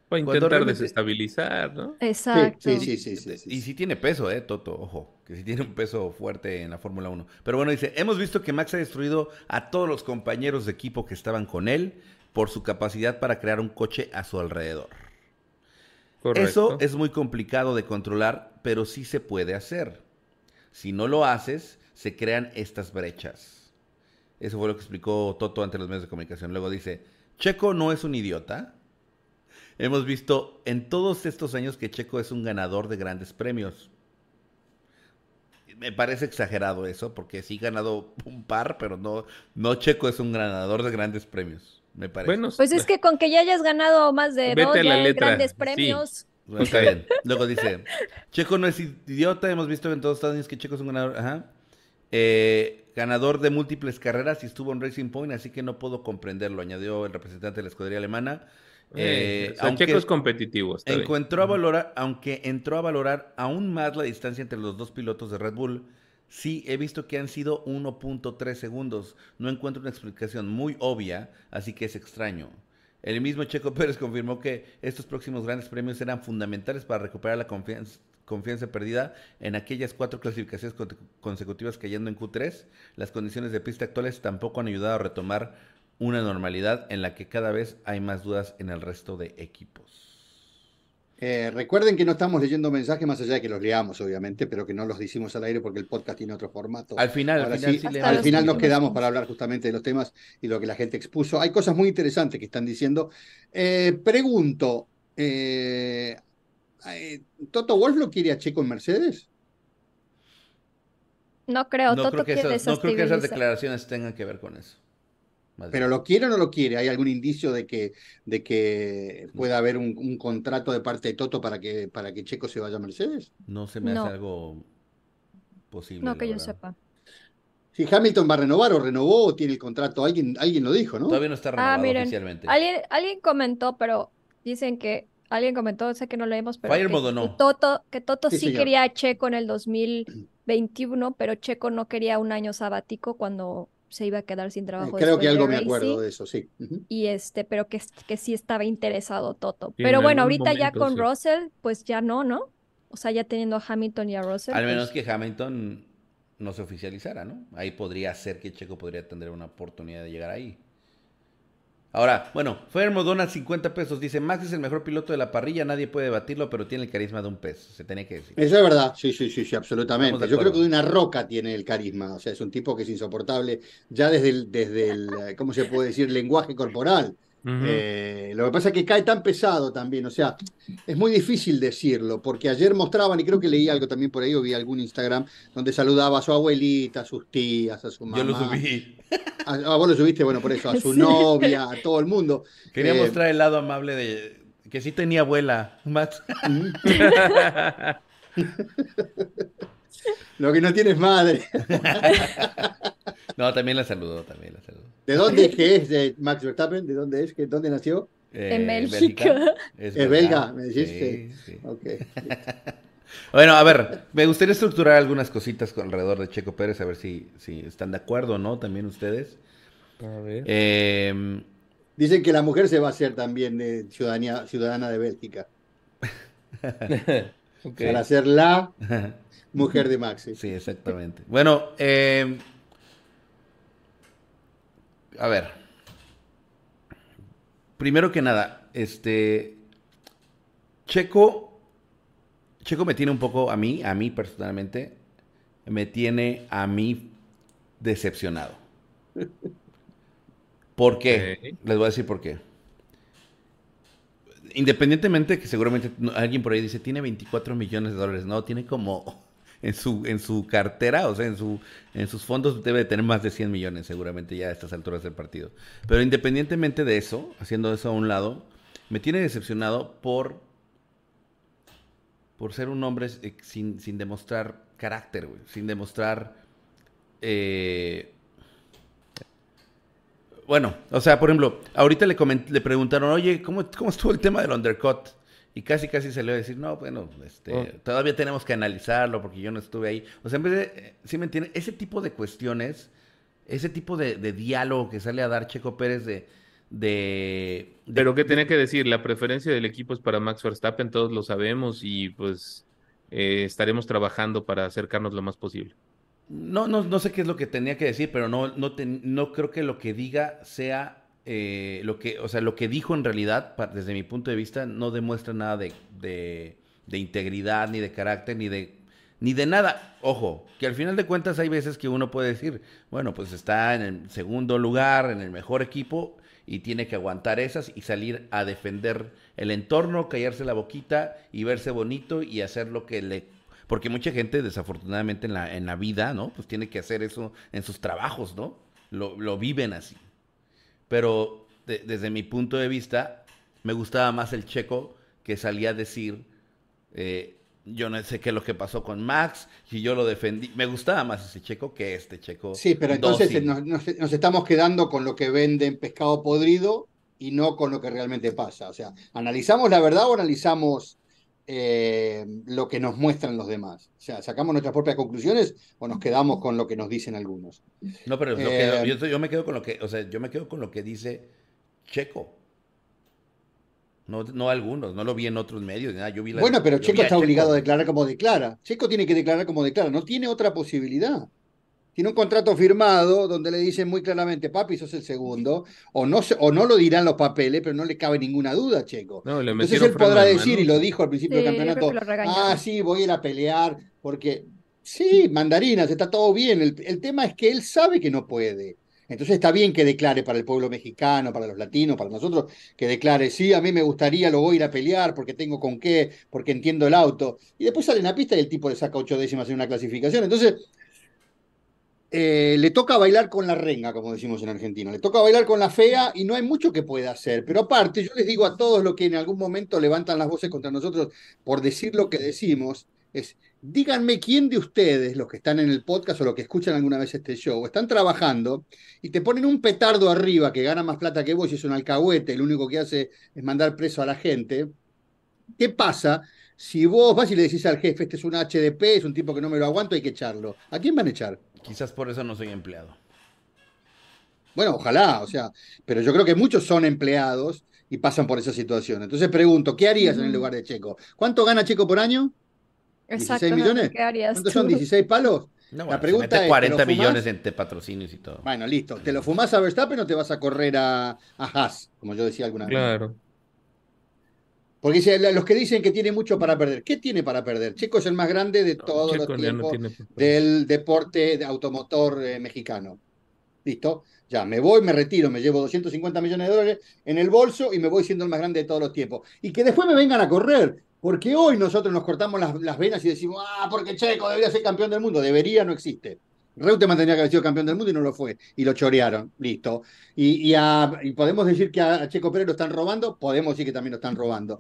Para intentar desestabilizar, ¿no? Exacto. Sí, sí, sí, sí, Y sí tiene peso, ¿eh, Toto? Ojo, que sí tiene un peso fuerte en la Fórmula 1. Pero bueno, dice, hemos visto que Max ha destruido a todos los compañeros de equipo que estaban con él por su capacidad para crear un coche a su alrededor. Correcto. Eso es muy complicado de controlar, pero sí se puede hacer. Si no lo haces, se crean estas brechas. Eso fue lo que explicó Toto ante los medios de comunicación. Luego dice, Checo no es un idiota. Hemos visto en todos estos años que Checo es un ganador de grandes premios. Me parece exagerado eso, porque sí ha ganado un par, pero no, no Checo es un ganador de grandes premios. Me parece. Bueno, pues es que con que ya hayas ganado más de dos grandes premios. está bien. Luego dice, Checo no es idiota, hemos visto en todos estos años que Checo es un ganador. Ajá. Eh, ganador de múltiples carreras y estuvo en Racing Point, así que no puedo comprenderlo, añadió el representante de la escudería alemana. Eh, aunque es competitivo. encontró a valorar, aunque entró a valorar aún más la distancia entre los dos pilotos de Red Bull, sí he visto que han sido 1.3 segundos. No encuentro una explicación muy obvia, así que es extraño. El mismo Checo Pérez (laughs) confirmó que estos próximos grandes premios eran fundamentales para recuperar la confianza, confianza perdida en aquellas cuatro clasificaciones consecutivas cayendo en Q3. Las condiciones de pista actuales tampoco han ayudado a retomar una normalidad en la que cada vez hay más dudas en el resto de equipos. Eh, recuerden que no estamos leyendo mensajes más allá de que los leamos, obviamente, pero que no los decimos al aire porque el podcast tiene otro formato. Al final, al final, sí, al final nos quedamos para hablar justamente de los temas y lo que la gente expuso. Hay cosas muy interesantes que están diciendo. Eh, pregunto, eh, ¿Toto Wolf lo quiere a Checo en Mercedes? No creo, no Toto creo que no creo que esas declaraciones tengan que ver con eso. Pero lo quiere o no lo quiere. ¿Hay algún indicio de que, de que pueda haber un, contrato de parte de Toto para que, para que Checo se vaya a Mercedes? No se me hace algo posible. No que yo sepa. Si Hamilton va a renovar o renovó o tiene el contrato, alguien, alguien lo dijo, ¿no? Todavía no está ah, renovado oficialmente. Alguien, alguien comentó, pero dicen que alguien comentó, sé que no leemos, pero que, no. Toto, que Toto sí, quería a Checo en el 2021, pero Checo no quería un año sabático cuando se iba a quedar sin trabajo. Creo que algo me acuerdo de eso, sí. Y este, pero que, que sí estaba interesado Toto. Pero bueno, ahorita ya con Russell, pues ya no, ¿no? O sea, ya teniendo a Hamilton y a Russell. Al menos pues que Hamilton no se oficializara, ¿no? Ahí podría ser que Checo podría tener una oportunidad de llegar ahí. Ahora, bueno, Fermo dona 50 pesos. Dice, Max es el mejor piloto de la parrilla, nadie puede batirlo, pero tiene el carisma de un pez. Se tenía que decir. Eso es verdad, sí, sí, sí, sí absolutamente. Yo creo que de una roca tiene el carisma. O sea, es un tipo que es insoportable ya desde el, desde el ¿cómo se puede decir? lenguaje corporal. Eh, lo que pasa es que cae tan pesado también, o sea, es muy difícil decirlo, porque ayer mostraban, y creo que leí algo también por ahí, o vi algún Instagram, donde saludaba a su abuelita, a sus tías, a su mamá. Yo lo subí. ah, vos lo subiste, bueno, por eso, a su (laughs) novia, a todo el mundo. Quería eh, mostrar el lado amable de que sí tenía abuela, Max. (laughs) lo que no tienes madre. (laughs) no, también la saludó, también la saludó. ¿De dónde es que es de Max Verstappen? ¿De dónde es? ¿De ¿Dónde nació? Eh, en Bélgica. Es, belga, me dijiste. Sí, sí. Okay. (laughs) bueno, a ver, me gustaría estructurar algunas cositas alrededor de Checo Pérez, a ver si, si están de acuerdo o no también ustedes. A ver. Eh, Dicen que la mujer se va a hacer también de ciudadanía, ciudadana de Bélgica. (laughs) Para ser la (laughs) mujer de Max. Sí, exactamente. Bueno, eh, a ver. Primero que nada, este. Checo. Checo me tiene un poco a mí, a mí personalmente, me tiene a mí decepcionado. ¿Por qué? Les voy a decir por qué. Independientemente que seguramente alguien por ahí dice, tiene 24 millones de dólares. No, tiene como en su, en su cartera, o sea, en, su, en sus fondos debe de tener más de 100 millones seguramente ya a estas alturas del partido. Pero independientemente de eso, haciendo eso a un lado, me tiene decepcionado por, por ser un hombre eh, sin, sin demostrar carácter, sin demostrar... Eh, bueno, o sea, por ejemplo, ahorita le, le preguntaron, oye, ¿cómo, ¿cómo estuvo el tema del undercut? Y casi, casi se le va a decir, no, bueno, este, oh. todavía tenemos que analizarlo porque yo no estuve ahí. O sea, en vez de, eh, ¿sí me entiende? Ese tipo de cuestiones, ese tipo de, diálogo que sale a dar Checo Pérez de... de, Pero ¿qué tenía que decir? La preferencia del equipo es para Max Verstappen, todos lo sabemos y pues eh, estaremos trabajando para acercarnos lo más posible. No, no, no sé qué es lo que tenía que decir, pero no, no, no creo que lo que diga sea eh, lo que, o sea, lo que dijo en realidad, desde mi punto de vista, no demuestra nada de, de, integridad, ni de carácter, ni de, ni de nada. Ojo, que al final de cuentas hay veces que uno puede decir, bueno, pues está en el segundo lugar, en el mejor equipo, y tiene que aguantar esas y salir a defender el entorno, callarse la boquita y verse bonito y hacer lo que le porque mucha gente desafortunadamente en la, en la vida, ¿no? Pues tiene que hacer eso en sus trabajos, ¿no? Lo, lo viven así. Pero desde mi punto de vista, me gustaba más el checo que salía a decir, eh, yo no sé qué es lo que pasó con Max, y yo lo defendí. Me gustaba más ese checo que este checo. Sí, pero entonces nos, estamos quedando con lo que venden pescado podrido y no con lo que realmente pasa. O sea, ¿analizamos la verdad o analizamos eh, lo que nos muestran los demás. O sea, ¿sacamos nuestras propias conclusiones o nos quedamos con lo que nos dicen algunos? No, pero eh, yo, me quedo con lo que, o sea, yo me quedo con lo que dice Checo. No, no algunos, no lo vi en otros medios. Yo vi bueno, pero Checo está obligado a declarar como declara. Checo tiene que declarar como declara, no tiene otra posibilidad. Tiene un contrato firmado donde le dicen muy claramente, papi, sos el segundo, o no, o no lo dirán los papeles, pero no le cabe ninguna duda, Checo. Entonces él podrá decir, y lo dijo al principio del campeonato, ah, sí, voy a ir a pelear, porque sí, mandarinas, está todo bien. el tema es que él sabe que no puede. Entonces está bien que declare para el pueblo mexicano, para los latinos, para nosotros, que declare, sí, a mí me gustaría, lo voy a ir a pelear porque tengo con qué, porque entiendo el auto. Y después sale en la pista y el tipo le saca ocho décimas en una clasificación. Entonces, eh, le toca bailar con la renga, como decimos en Argentina. Le toca bailar con la fea y no hay mucho que pueda hacer. Pero aparte, yo les digo a todos los que en algún momento levantan las voces contra nosotros por decir lo que decimos, es díganme quién de ustedes, los que están en el podcast o los que escuchan alguna vez este show, están trabajando y te ponen un petardo arriba que gana más plata que vos y es un alcahuete, el único que hace es mandar preso a la gente. ¿Qué pasa si vos vas y le decís al jefe, este es un HDP, es un tipo que no me lo aguanto, hay que echarlo? ¿A quién van a echar? Quizás por eso no soy empleado. Bueno, ojalá, o sea, pero yo creo que muchos son empleados y pasan por esa situación. Entonces pregunto, ¿qué harías en el lugar de Checo? ¿Cuánto gana Checo por año? ¿16 millones? ¿Cuántos son? ¿16 palos? la pregunta es, 40 millones entre patrocinios y todo. Bueno, listo. ¿Te lo fumás a Verstappen o te vas a correr a, a Haas, como yo decía alguna vez? Claro. Porque los que dicen que tiene mucho para perder, ¿qué tiene para perder? Checo es el más grande de todos los tiempos del deporte de automotor eh, mexicano. ¿Listo? Ya, me voy, me retiro, me llevo 250 millones de dólares en el bolso y me voy siendo el más grande de todos los tiempos. Y que después me vengan a correr. Porque hoy nosotros nos cortamos las, venas y decimos, ah, porque Checo debería ser campeón del mundo. Debería, no existe. Reutemann tenía que haber sido campeón del mundo y no lo fue. Y lo chorearon. Listo. Y, podemos decir que a, Checo Pérez lo están robando. Podemos decir que también lo están robando.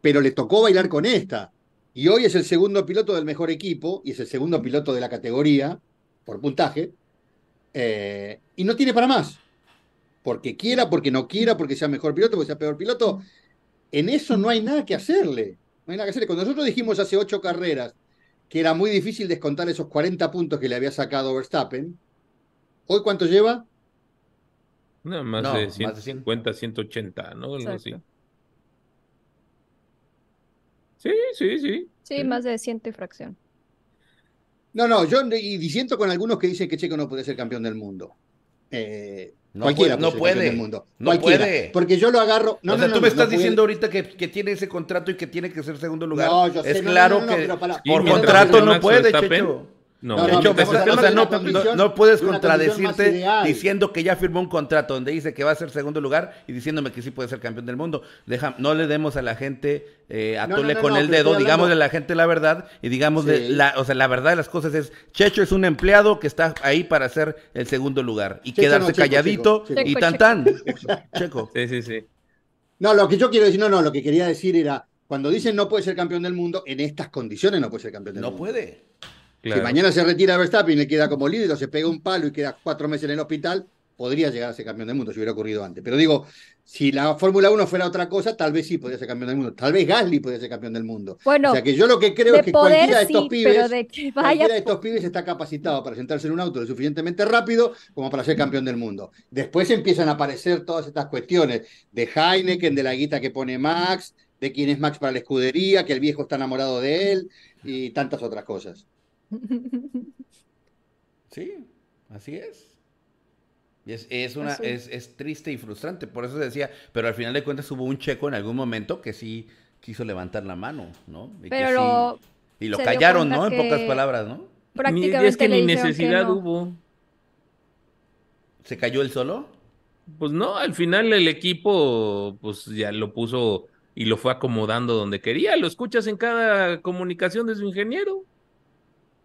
Pero le tocó bailar con esta. Y hoy es el segundo piloto del mejor equipo y es el segundo piloto de la categoría por puntaje. Eh, y no tiene para más. Porque quiera, porque no quiera, porque sea mejor piloto, porque sea peor piloto. En eso no hay nada que hacerle. No hay nada que hacer. Cuando nosotros dijimos hace ocho carreras que era muy difícil descontar esos 40 puntos que le había sacado Verstappen, ¿hoy cuánto lleva? No, más, de 150, 180, ¿no? Sí, sí, sí. Sí, más de ciento y fracción. No, no, yo y disiento con algunos que dicen que Checo no puede ser campeón del mundo. Eh, no Cualquiera puede, no puede. Del mundo. No puede. Porque yo lo agarro. No, o sea, tú me estás diciendo ahorita que, que, tiene ese contrato y que tiene que ser segundo lugar. No, yo sé, es claro que por contrato no puede, Checho. No, no, puedes contradecirte diciendo que ya firmó un contrato donde dice que va a ser segundo lugar y diciéndome que sí puede ser campeón del mundo. Deja, no le demos a la gente, eh, atole con el dedo, digámosle a la gente la verdad y digamos, la, o sea, la verdad de las cosas es, Checho es un empleado que está ahí para ser el segundo lugar y quedarse calladito y tan tan. Checo. Sí, sí, sí. No, lo que yo quiero decir, no, no, lo que quería decir era, cuando dicen no puede ser campeón del mundo, en estas condiciones no puede ser campeón del mundo. No puede. Si mañana se retira Verstappen y le queda como líder o se pega un palo y queda cuatro meses en el hospital, podría llegar a ser campeón del mundo si hubiera ocurrido antes. Pero digo, si la Fórmula 1 fuera otra cosa, tal vez sí podría ser campeón del mundo. Tal vez Gasly podría ser campeón del mundo. Bueno, o sea que yo lo que creo es que cualquiera de estos pibes, de estos pibes está capacitado para sentarse en un auto lo suficientemente rápido como para ser campeón del mundo. Después empiezan a aparecer todas estas cuestiones de Heineken, de la guita que pone Max, de quién es Max para la escudería, que el viejo está enamorado de él y tantas otras cosas. (laughs) Sí, así es. Es, es, una, es, es, triste y frustrante, por eso decía, pero al final de cuentas hubo un checo en algún momento que sí quiso levantar la mano, ¿no? Y pero y lo callaron, ¿no? En pocas palabras, ¿no? Prácticamente es que ni necesidad hubo. ¿Se cayó él solo? Pues no, al final el equipo pues ya lo puso y lo fue acomodando donde quería. Lo escuchas en cada comunicación de su ingeniero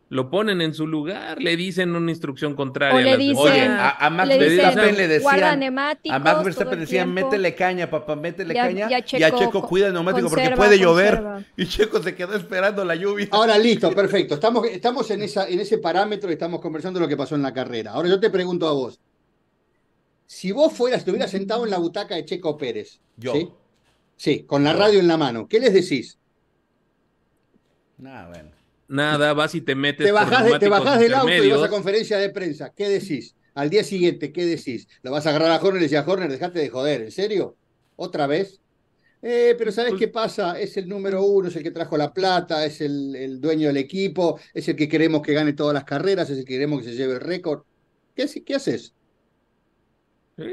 lo ponen en su lugar, le dicen una instrucción contraria. le dicen, Oye, a, Max Verstappen le decían, a Max Verstappen decían, métele caña, papá, métele caña, y a, Checo, cuida el neumático porque puede llover, (laughs) y Checo se quedó esperando la lluvia. Ahora, listo, perfecto, estamos, estamos en, esa, en ese parámetro y estamos conversando lo que pasó en la carrera. Ahora yo te pregunto a vos, si vos fueras, estuvieras sentado en la butaca de Checo Pérez, yo. ¿sí? Sí, con la radio en la mano, ¿qué les decís? Nada, bueno nada, vas y te metes. Te bajas, te bajás del auto y vas a conferencia de prensa. ¿Qué decís? Al día siguiente, ¿qué decís? Lo vas a agarrar a Horner y decís a Horner, dejate de joder, ¿en serio? ¿Otra vez? Eh, pero ¿sabes pues qué pasa? Es el número uno, es el que trajo la plata, es el, dueño del equipo, es el que queremos que gane todas las carreras, es el que queremos que se lleve el récord. ¿Qué, ¿Qué haces?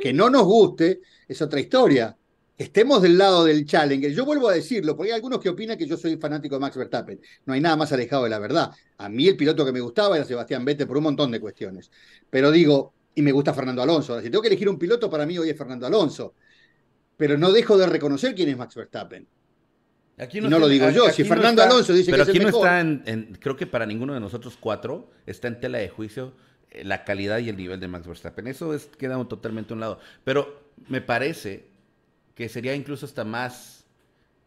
Que no nos guste es otra historia. Estemos del lado del Challenger. Yo vuelvo a decirlo, porque hay algunos que opinan que yo soy fanático de Max Verstappen. No hay nada más alejado de la verdad. A mí el piloto que me gustaba era Sebastián Vettel por un montón de cuestiones. Pero digo, y me gusta Fernando Alonso. Si tengo que elegir un piloto, para mí hoy es Fernando Alonso. Pero no dejo de reconocer quién es Max Verstappen. Aquí no, y no lo digo yo, si Fernando Alonso dice que es el no mejor. está en, creo que para ninguno de nosotros cuatro está en tela de juicio eh, la calidad y el nivel de Max Verstappen. Eso es, queda totalmente a un lado. Pero me parece que sería incluso hasta más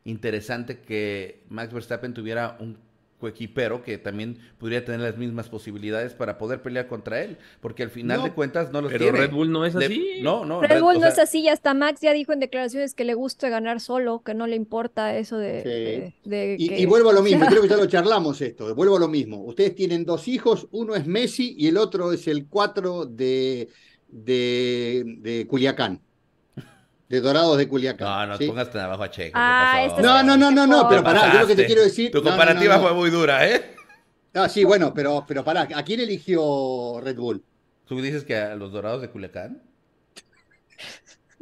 interesante que Max Verstappen tuviera un coequipero que también podría tener las mismas posibilidades para poder pelear contra él, porque al final de cuentas no los pero Red Bull no es así. no, no. Red, Bull no es así, y hasta Max ya dijo en declaraciones que le gusta ganar solo, que no le importa eso de... y, vuelvo a lo (laughs) mismo, creo que ya lo charlamos esto, vuelvo a lo mismo. Ustedes tienen dos hijos, uno es Messi y el otro es el cuatro de, de, de Culiacán de Dorados de Culiacán. No, no ¿sí? pongas tan abajo a Checo. Ah, no, no, no, no, no, pero pará, yo lo que te quiero decir. Tu comparativa fue muy dura, ¿eh? Ah, sí, bueno, pero, pero pará, ¿a quién eligió Red Bull? ¿Tú dices que a los Dorados de Culiacán?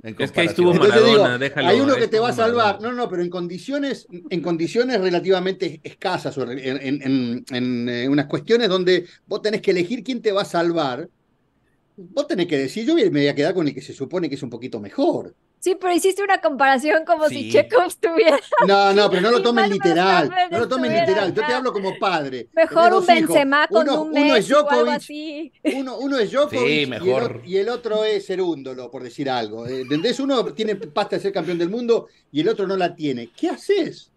Es que ahí estuvo Maradona, déjalo. Hay uno que te va a salvar. No, no, pero en condiciones, en condiciones relativamente escasas, en, en, en, en eh, unas cuestiones donde vos tenés que elegir quién te va a salvar, vos tenés que decir, yo me voy a quedar con el que se supone que es un poquito mejor. Sí, pero hiciste una comparación como si Checo estuviera. (laughs) No, no, pero no lo (laughs) tomen literal. No lo tomen literal. Yo te hablo como padre. Mejor un Benzema con un Messi uno es Djokovic, uno, uno, es Djokovic mejor. Y, el, otro es Serúndolo, por decir algo. ¿Entendés? Uno tiene pasta de ser campeón del mundo y el otro no la tiene. ¿Qué haces?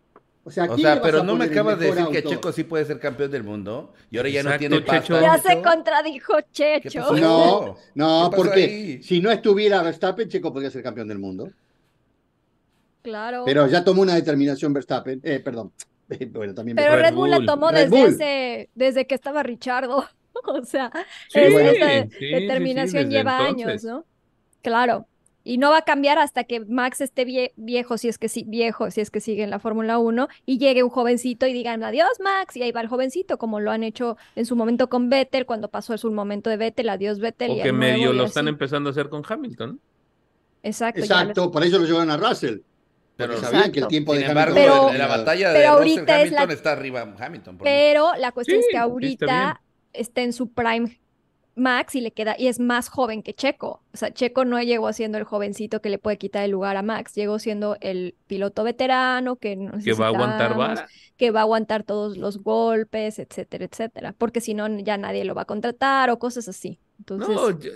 O sea, pero no me acabas de decir que Checo sí puede ser campeón del mundo y ahora ya no tiene pasta. Ya se contradijo Checho. No, no, porque si no estuviera Verstappen, Checo podría ser campeón del mundo. Claro. Pero ya tomó una determinación Verstappen, eh, perdón. (laughs) Bueno, también pero Red Bull la tomó desde, desde que estaba Richardo. (laughs) o sea, esa determinación lleva años, ¿no? Claro y no va a cambiar hasta que Max esté viejo, si es que sí, viejo, si es que sigue en la Fórmula 1 y llegue un jovencito y digan adiós Max y ahí va el jovencito, como lo han hecho en su momento con Vettel, cuando pasó su momento de Vettel, adiós Vettel. O que medio lo están empezando a hacer con Hamilton. Exacto. Exacto, por eso lo llevan a Russell. Pero sabían que el tiempo de embargo, la batalla de Russell Hamilton está arriba Hamilton. pero la cuestión es que ahorita está en su prime Max y le queda, y es más joven que Checo. O sea, Checo no llegó siendo el jovencito que le puede quitar el lugar a Max, llegó siendo el piloto veterano que que va a aguantar que va a aguantar todos los golpes, etcétera, etcétera, porque si no ya nadie lo va a contratar o cosas así. Entonces...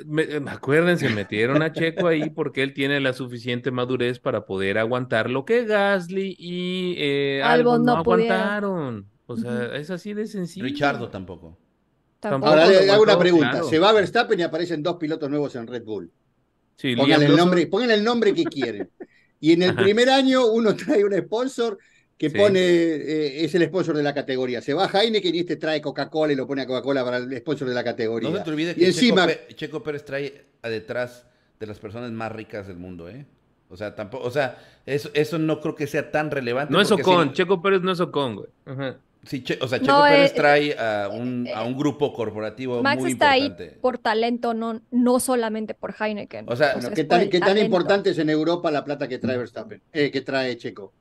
No, eh, acuérdense, metieron a Checo ahí porque él tiene la suficiente madurez para poder aguantar lo que Gasly y eh, Albon, no, aguantaron. O sea, es así de sencillo. Richardo tampoco. Ahora le hago una pregunta. Se va Verstappen y aparecen dos pilotos nuevos en Red Bull. Sí, pongan, el nombre, pongan el nombre que quieren. Y en el primer año uno (laughs) trae un sponsor que pone, eh, es el sponsor de la categoría. Se va Heineken y este trae Coca-Cola y lo pone a Coca-Cola para el sponsor de la categoría. No se te olvide que y encima, Checo, Pérez trae a detrás de las personas más ricas del mundo, ¿eh? O sea, tampoco, o sea, eso, eso no creo que sea tan relevante. No es Ocon, Checo Pérez no es Ocon, güey. Ajá. Sí, o sea, Checo Pérez eh, trae a un, a un, grupo corporativo Max muy está ahí por talento, no, no solamente por Heineken. O sea, ¿qué, tan, ¿qué tan, importante es en Europa la plata que trae Verstappen? Eh, que trae Checo.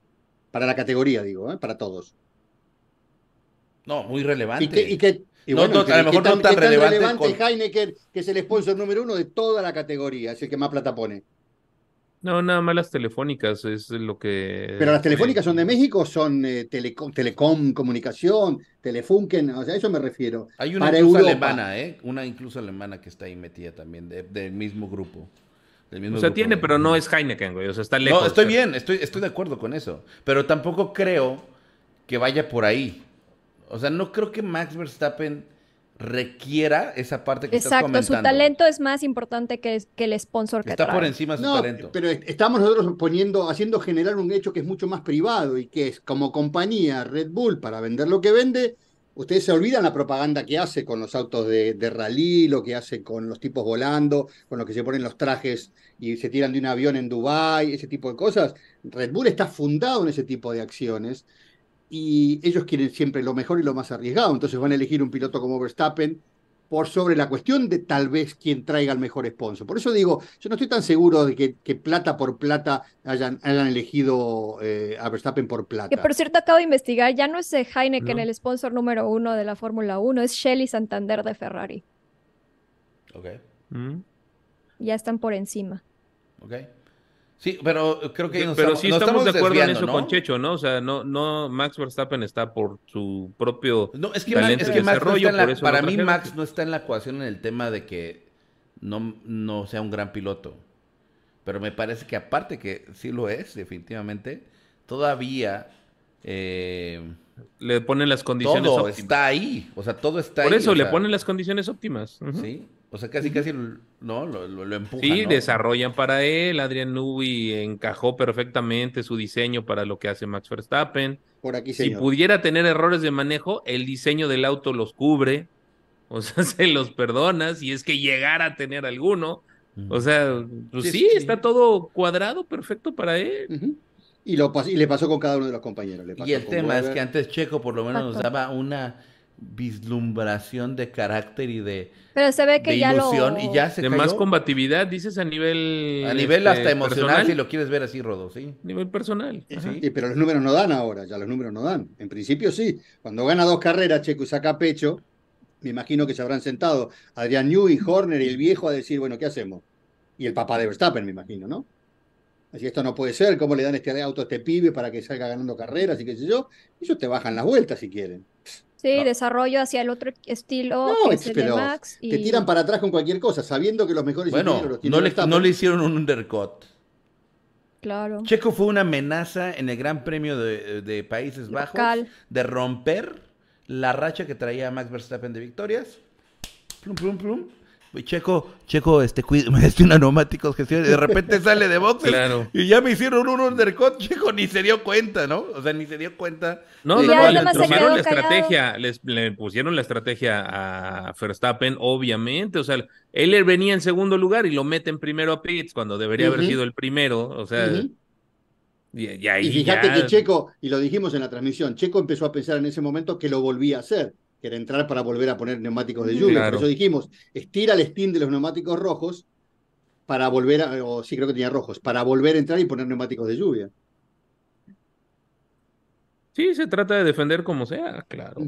Para la categoría, digo, ¿eh? para todos. No, muy relevante. Y que, y que y no, bueno, no, a lo mejor no tan relevante. relevante Heineken, que es el sponsor número uno de toda la categoría, es el que más plata pone. No, nada más las telefónicas es lo que... Pero las telefónicas son de México, son eh, telecom, telecom, comunicación, Telefunken, o sea, a eso me refiero. Hay una incluso alemana, ¿eh? Una incluso alemana que está ahí metida también, del mismo grupo. o sea, tiene, pero no es Heineken, güey, o sea, está lejos. No, estoy bien, estoy, estoy de acuerdo con eso, pero tampoco creo que vaya por ahí. O sea, no creo que Max Verstappen requiera esa parte que estás comentando. Exacto, su talento es más importante que, que el sponsor que Está por encima de su talento. Pero estamos nosotros poniendo, haciendo generar un hecho que es mucho más privado y que es como compañía Red Bull para vender lo que vende, Ustedes se olvidan la propaganda que hace con los autos de, de, rally, lo que hace con los tipos volando, con los que se ponen los trajes y se tiran de un avión en Dubái, ese tipo de cosas. Red Bull está fundado en ese tipo de acciones y ellos quieren siempre lo mejor y lo más arriesgado. Entonces van a elegir un piloto como Verstappen por sobre la cuestión de tal vez quien traiga el mejor sponsor. Por eso digo, yo no estoy tan seguro de que, plata por plata hayan, hayan elegido eh, a Verstappen por plata. Que por cierto acabo de investigar, ya no es Heineken el sponsor número uno de la Fórmula 1, es Shelly Santander de Ferrari. Ok. Mm. Ya están por encima. Ok. Sí, pero creo que pero sí estamos, de acuerdo en eso con Checho, ¿no? O sea, no, no, Max Verstappen está por su propio no, es que talento es que Max desarrollo, para mí Max no está en la ecuación en el tema de que no, no sea un gran piloto. Pero me parece que aparte que sí lo es, definitivamente, todavía eh, le ponen las condiciones todo está ahí, o sea, todo está ahí. Por eso le ponen las condiciones óptimas. Sí. O sea, casi, casi, ¿no? Lo, lo, empujan, Sí, desarrollan para él. Adrián Newey encajó perfectamente su diseño para lo que hace Max Verstappen. Por aquí, Si pudiera tener errores de manejo, el diseño del auto los cubre. O (laughs) sea, se los perdona si es que llegara a tener alguno. O sea, pues sí, está todo cuadrado, perfecto para él. Y, lo, y le pasó con cada uno de los compañeros. y el tema es que antes Checo por lo menos nos daba una vislumbración de carácter y de, Pero se ve que ya ilusión y ya se de más combatividad dices a nivel a nivel hasta este, emocional si lo quieres ver así Rodo sí. Nivel personal. Sí, pero los números no dan ahora ya los números no dan. En principio sí. Cuando gana dos carreras Checo y saca pecho me imagino que se habrán sentado Adrián Newey Horner y el viejo a decir bueno qué hacemos y el papá de Verstappen me imagino no Así esto no puede ser, ¿cómo le dan este auto a este pibe para que salga ganando carreras y qué sé yo? Ellos te bajan las vueltas si quieren. Sí, desarrollo hacia el otro estilo no, que pero Max te tiran para atrás con cualquier cosa, sabiendo que los mejores bueno, los no le, no le hicieron un undercut. Claro. Checo fue una amenaza en el Gran Premio de, Países Bajos de romper la racha que traía Max Verstappen de victorias. Plum, plum, plum. Checo, Checo, este, (laughs) me gestiona neumáticos, gestiona, y de repente sale de boxes y ya me hicieron un undercut, Checo ni se dio cuenta, ¿no? O sea, ni se dio cuenta. No, no, le pusieron la estrategia, les, le pusieron la estrategia a Verstappen, obviamente, o sea, él venía en segundo lugar y lo meten primero a Pitts cuando debería haber sido el primero, o sea... y, y, fíjate que Checo, y lo dijimos en la transmisión, Checo empezó a pensar en ese momento que lo volvía a hacer que era entrar para volver a poner neumáticos de lluvia. Por eso dijimos, estira el steam de los neumáticos rojos para volver a, o sí creo que tenía rojos, para volver a entrar y poner neumáticos de lluvia. Sí, se trata de defender como sea, claro.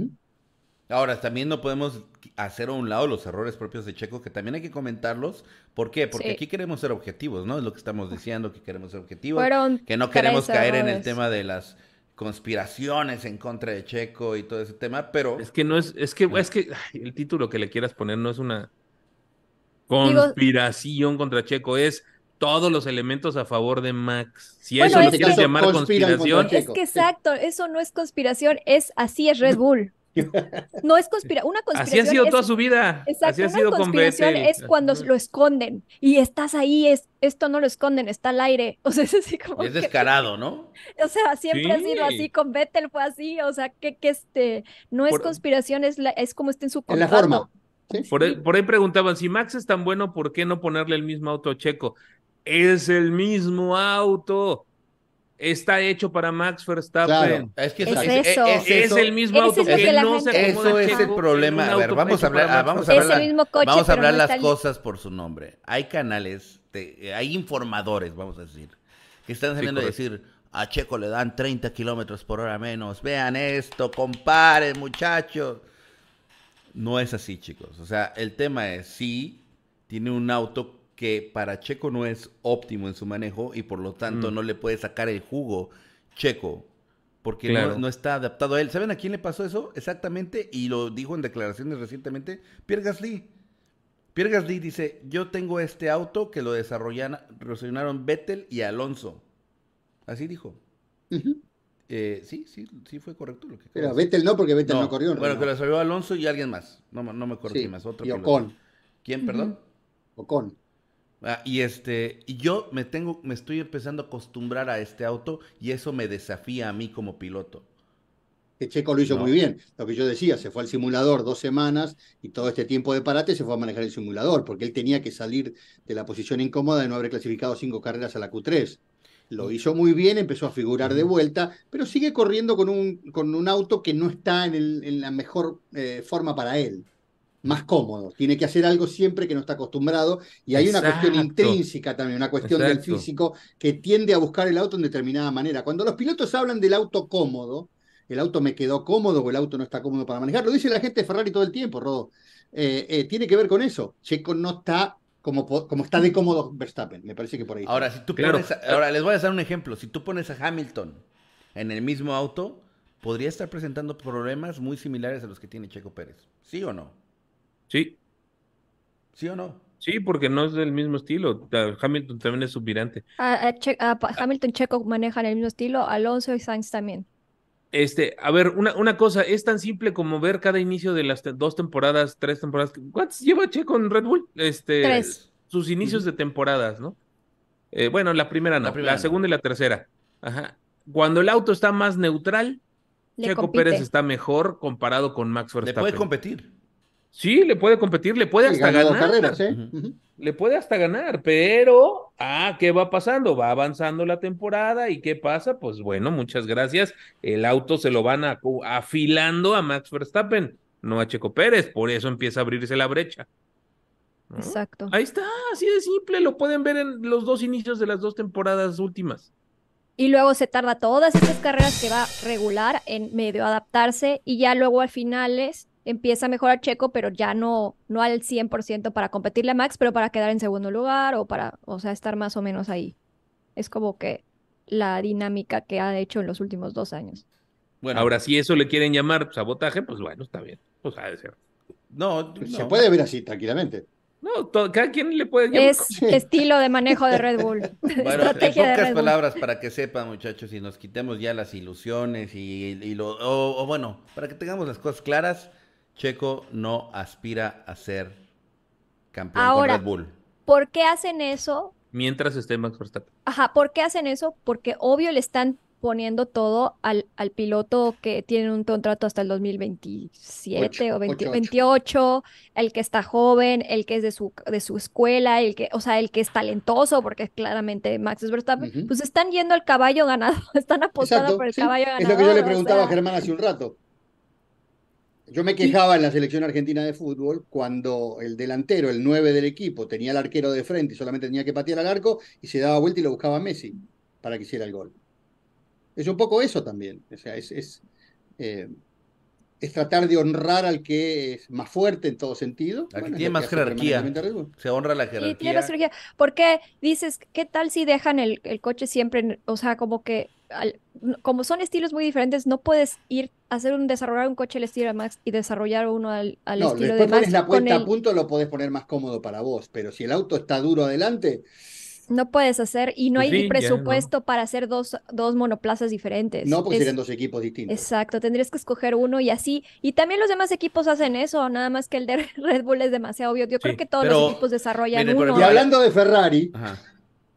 Ahora, también no podemos hacer a un lado los errores propios de Checo, que también hay que comentarlos. ¿Por qué? Porque aquí queremos ser objetivos, ¿no? Es lo que estamos diciendo, que queremos ser objetivos. que no queremos caer en el tema de las conspiraciones en contra de Checo y todo ese tema, pero... Es que no es, es que, es que el título que le quieras poner no es una conspiración contra Checo, es todos los elementos a favor de Max. Si eso lo quieres llamar conspiración... Es que exacto, eso no es conspiración, es así es Red Bull. No es conspira una conspiración. Así ha sido toda su vida. Exacto, Así ha una conspiración es cuando lo esconden y estás ahí, es, esto no lo esconden, está al aire. (laughs) O sea, es así como. Es descarado, ¿no? (laughs) O sea, siempre ha sido así, con Vettel fue así, o sea, que, que este, no es conspiración, es, la, es como está en su contrato. En la forma. Por, ahí, por ahí preguntaban, si Max es tan bueno, ¿por qué no ponerle el mismo auto a Checo? Es el mismo auto está hecho para Max Verstappen. Es que es, eso. Es, el mismo auto que, no se Eso es el problema. A ver, vamos a hablar, vamos a hablar, vamos a hablar las cosas por su nombre. Hay canales, hay informadores, vamos a decir, que están saliendo a decir, a Checo le dan 30 kilómetros por hora menos. Vean esto, comparen, muchachos. No es así, chicos. O sea, el tema es, sí, tiene un auto que para Checo no es óptimo en su manejo y por lo tanto mm. no le puede sacar el jugo Checo porque no, está adaptado a él. ¿Saben a quién le pasó eso? Exactamente, y lo dijo en declaraciones recientemente, Pierre Gasly. Pierre Gasly dice, yo tengo este auto que lo desarrollaron Vettel y Alonso. Así dijo. Eh, sí, sí, sí fue correcto lo que Pero Vettel no, porque Vettel no, corrió. Bueno, que lo desarrolló Alonso y alguien más. No, no me acuerdo quién más. Otro y Ocon. ¿Quién, perdón? Ocon. Ah, y este, y yo me tengo, me estoy empezando a acostumbrar a este auto y eso me desafía a mí como piloto. que Checo lo hizo muy bien. Lo que yo decía, se fue al simulador dos semanas y todo este tiempo de parate se fue a manejar el simulador, porque él tenía que salir de la posición incómoda de no haber clasificado cinco carreras a la Q3. Lo hizo muy bien, empezó a figurar de vuelta, pero sigue corriendo con un, con un auto que no está en, la mejor eh, forma para él más cómodo. Tiene que hacer algo siempre que no está acostumbrado. Y hay una cuestión intrínseca también, una cuestión del físico que tiende a buscar el auto en determinada manera. Cuando los pilotos hablan del auto cómodo, el auto me quedó cómodo o el auto no está cómodo para manejar, lo dice la gente de Ferrari todo el tiempo, Rodo. Eh, eh, tiene que ver con eso. Checo no está como, como está de cómodo Verstappen. Me parece que por ahí. Ahora, si tú pones, ahora les voy a dar un ejemplo. Si tú pones a Hamilton en el mismo auto, podría estar presentando problemas muy similares a los que tiene Checo Pérez. ¿Sí o no? Sí. ¿Sí o no? Sí, porque no es del mismo estilo. Hamilton también es subvirante. Hamilton y Checo manejan el mismo estilo, Alonso y Sainz también. Este, a ver, una, una cosa, es tan simple como ver cada inicio de las dos temporadas, tres temporadas. ¿Cuántos lleva Checo en Red Bull? Este, tres. Sus inicios de temporadas, ¿no? Eh, bueno, la primera no, la, segunda y la tercera. Ajá. Cuando el auto está más neutral, Checo Pérez está mejor comparado con Max Verstappen. Le puede competir. Sí, le puede competir, le puede hasta ganar. ¿eh? Le puede hasta ganar, pero, ah, ¿qué va pasando? Va avanzando la temporada y ¿qué pasa? Pues bueno, muchas gracias. El auto se lo van a, afilando a Max Verstappen, no a Checo Pérez, por eso empieza a abrirse la brecha. Exacto. Ahí está, así de simple, lo pueden ver en los dos inicios de las dos temporadas últimas. Y luego se tarda todas estas carreras que va regular en medio adaptarse y ya luego al finales empieza a mejorar Checo, pero ya no, no al 100% para competirle a Max, pero para quedar en segundo lugar o para, o sea, estar más o menos ahí. Es como que la dinámica que ha hecho en los últimos dos años. Bueno, ahora si eso le quieren llamar sabotaje, pues bueno, está bien. Pues ha de ser. No, se puede ver así tranquilamente. No, cada quien le puede llamar. Es estilo de manejo de Red Bull. (laughs) (laughs) Bueno, en pocas palabras para que sepan, muchachos, y nos quitemos ya las ilusiones y, lo, o, bueno, para que tengamos las cosas claras, Checo no aspira a ser campeón Ahora, Red Bull. ¿Por qué hacen eso? Mientras esté Max Verstappen. Ajá, ¿por qué hacen eso? Porque obvio le están poniendo todo al, al piloto que tiene un contrato hasta el 2027 o 2028, el que está joven, el que es de su, de su escuela, el que, o sea, el que es talentoso, porque claramente Max Verstappen, pues están yendo al caballo ganado, (laughs) están apostando por el caballo ganado. Es lo que yo le preguntaba a Germán hace un rato. Yo me quejaba en la selección argentina de fútbol cuando el delantero, el 9 del equipo, tenía el arquero de frente y solamente tenía que patear al arco y se daba vuelta y lo buscaba a Messi para que hiciera el gol. Es un poco eso también. O sea, es, es, eh, tratar de honrar al que es más fuerte en todo sentido. Aquí tiene más jerarquía. Se honra la jerarquía. Sí, tiene más jerarquía. Porque dices, ¿qué tal si dejan el, el coche siempre, o sea, como que como son estilos muy diferentes, no puedes ir hacer un desarrollar un coche al estilo de Max y desarrollar uno al, al estilo de Max. pones la puesta a punto, lo podés poner más cómodo para vos, pero si el auto está duro adelante, no puedes hacer, y no pues hay presupuesto para hacer dos, dos monoplazas diferentes. No, porque serían dos equipos distintos. Exacto, tendrías que escoger uno y así. Y también los demás equipos hacen eso, nada más que el de (laughs) Red Bull es demasiado obvio. Yo creo que todos los equipos desarrollan uno. Y hablando de Ferrari,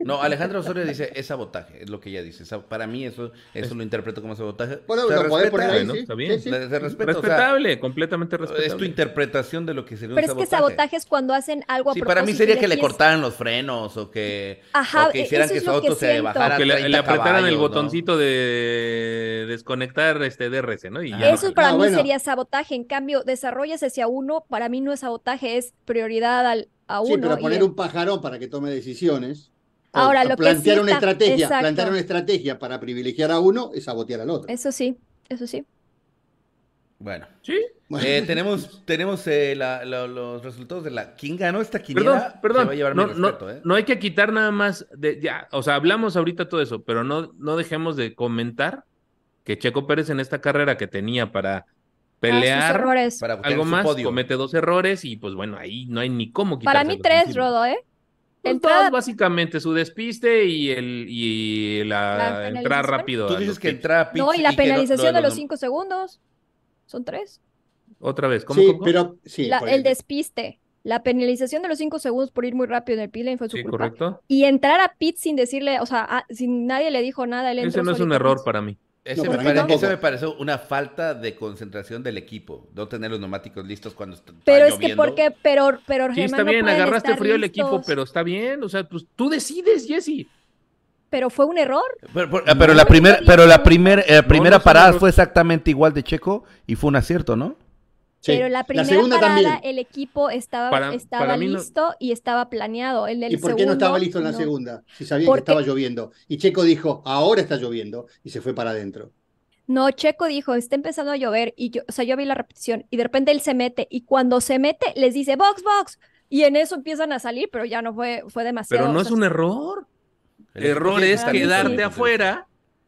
no, Alejandro Osorio dice, es sabotaje, es lo que ella dice. Para mí eso, eso lo interpreto como sabotaje. Bueno, lo podés poner ahí, ¿no? Está bien. respetable, completamente respetable. Es tu interpretación de lo que sería Pero un sabotaje. Pero es que sabotaje es cuando hacen algo a Sí, para mí sería que le cortaran los frenos o que, o que hicieran que su auto se bajara O que le, apretaran el botoncito de desconectar este DRS, ¿no? Y eso para mí sería sabotaje. En cambio, desarrollas hacia uno, para mí no es sabotaje, es prioridad al, a uno. Sí, pero poner un pajarón para que tome decisiones Ahora, lo plantear que una estrategia, plantear una estrategia para privilegiar a uno es sabotear al otro. Eso sí, eso sí. Bueno. ¿Sí? Eh, tenemos tenemos eh, los resultados de la. ¿Quién ganó esta quiniela? Perdón, perdón. no, ¿eh? no, hay que quitar nada más. De, ya, o sea, hablamos ahorita todo eso, pero no, no dejemos de comentar que Checo Pérez en esta carrera que tenía para ah, pelear para algo más, comete dos errores y pues bueno, ahí no hay ni cómo quitar. Para mí tres, Rodo, ¿eh? Entrada... básicamente, su despiste y el y la, entrada rápido. Tú dices que entra No, y la penalización de los cinco segundos. Son tres. Otra vez, ¿cómo? Sí, pero sí. el despiste. La penalización de los cinco segundos por ir muy rápido en el pit fue su sí, culpa. correcto. Y entrar a pit sin decirle, o sea, sin nadie le dijo nada. Ese no es un error para mí. Ese, No, me, para mí pare- tampoco. ese me pareció una falta de concentración del equipo, no tener los neumáticos listos cuando está Pero es que porque, pero, pero Sí, Germán, está no bien, pueden agarraste frío el equipo, listos. pero está bien. O sea, pues tú decides, Jesse. Pero fue un error. Pero, pero- pero la primera, pero la primer, eh, primera no parada fue exactamente igual de Checo y fue un acierto, ¿no? Sí. Pero la primera segunda parada, también. el equipo estaba, Para- estaba para mí no- listo y estaba planeado. El ¿Y por qué no estaba segundo, listo en la no. segunda? Si sabía Porque- que estaba lloviendo. Y Checo dijo, ahora está lloviendo, y se fue para adentro. No, Checo dijo, está empezando a llover y yo, o sea, yo vi la repetición y de repente él se mete y cuando se mete les dice box, box y en eso empiezan a salir, pero ya no fue, fue demasiado. Pero no o es sea, un error. El Error es quedarte afuera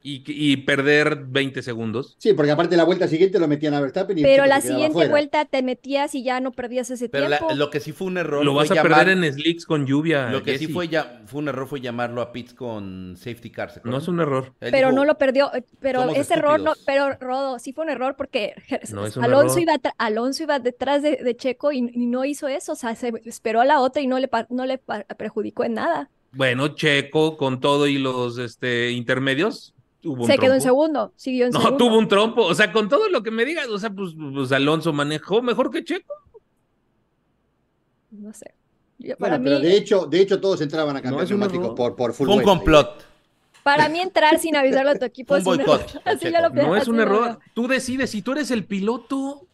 y, y perder 20 segundos. Sí, porque aparte la vuelta siguiente lo metían a Verstappen y Pero la siguiente vuelta te metías y ya no perdías ese Pero la- tiempo. lo que sí fue un error Lo fue vas a llamar- perder en slicks con lluvia. Lo que sí fue ya fue un error fue llamarlo a pits con safety car. ¿se No es un error. Él Pero dijo, no lo perdió, eh, pero "Somos ese error no, estúpidos". pero Rodo, sí fue un error porque (laughs) No es un Alonso error. iba Alonso iba detrás de, de Checo y, y no hizo eso, o sea, se esperó a la otra y no le no le perjudicó en nada. Bueno, Checo con todo y los este, intermedios. Tuvo un Se quedó en segundo, siguió en No, segundo. tuvo un trompo. O sea, con todo lo que me digas, o sea, pues, pues Alonso manejó mejor que Checo. No sé. Yo- para Bueno, pero mí, de hecho, de hecho todos entraban a No, cambiar es un neumáticos error. por, por full Fue un complot. para mí entrar sin avisarle a tu equipo (laughs) es un error. (laughs) Así lo No es un error. Tú decides si tú eres el piloto.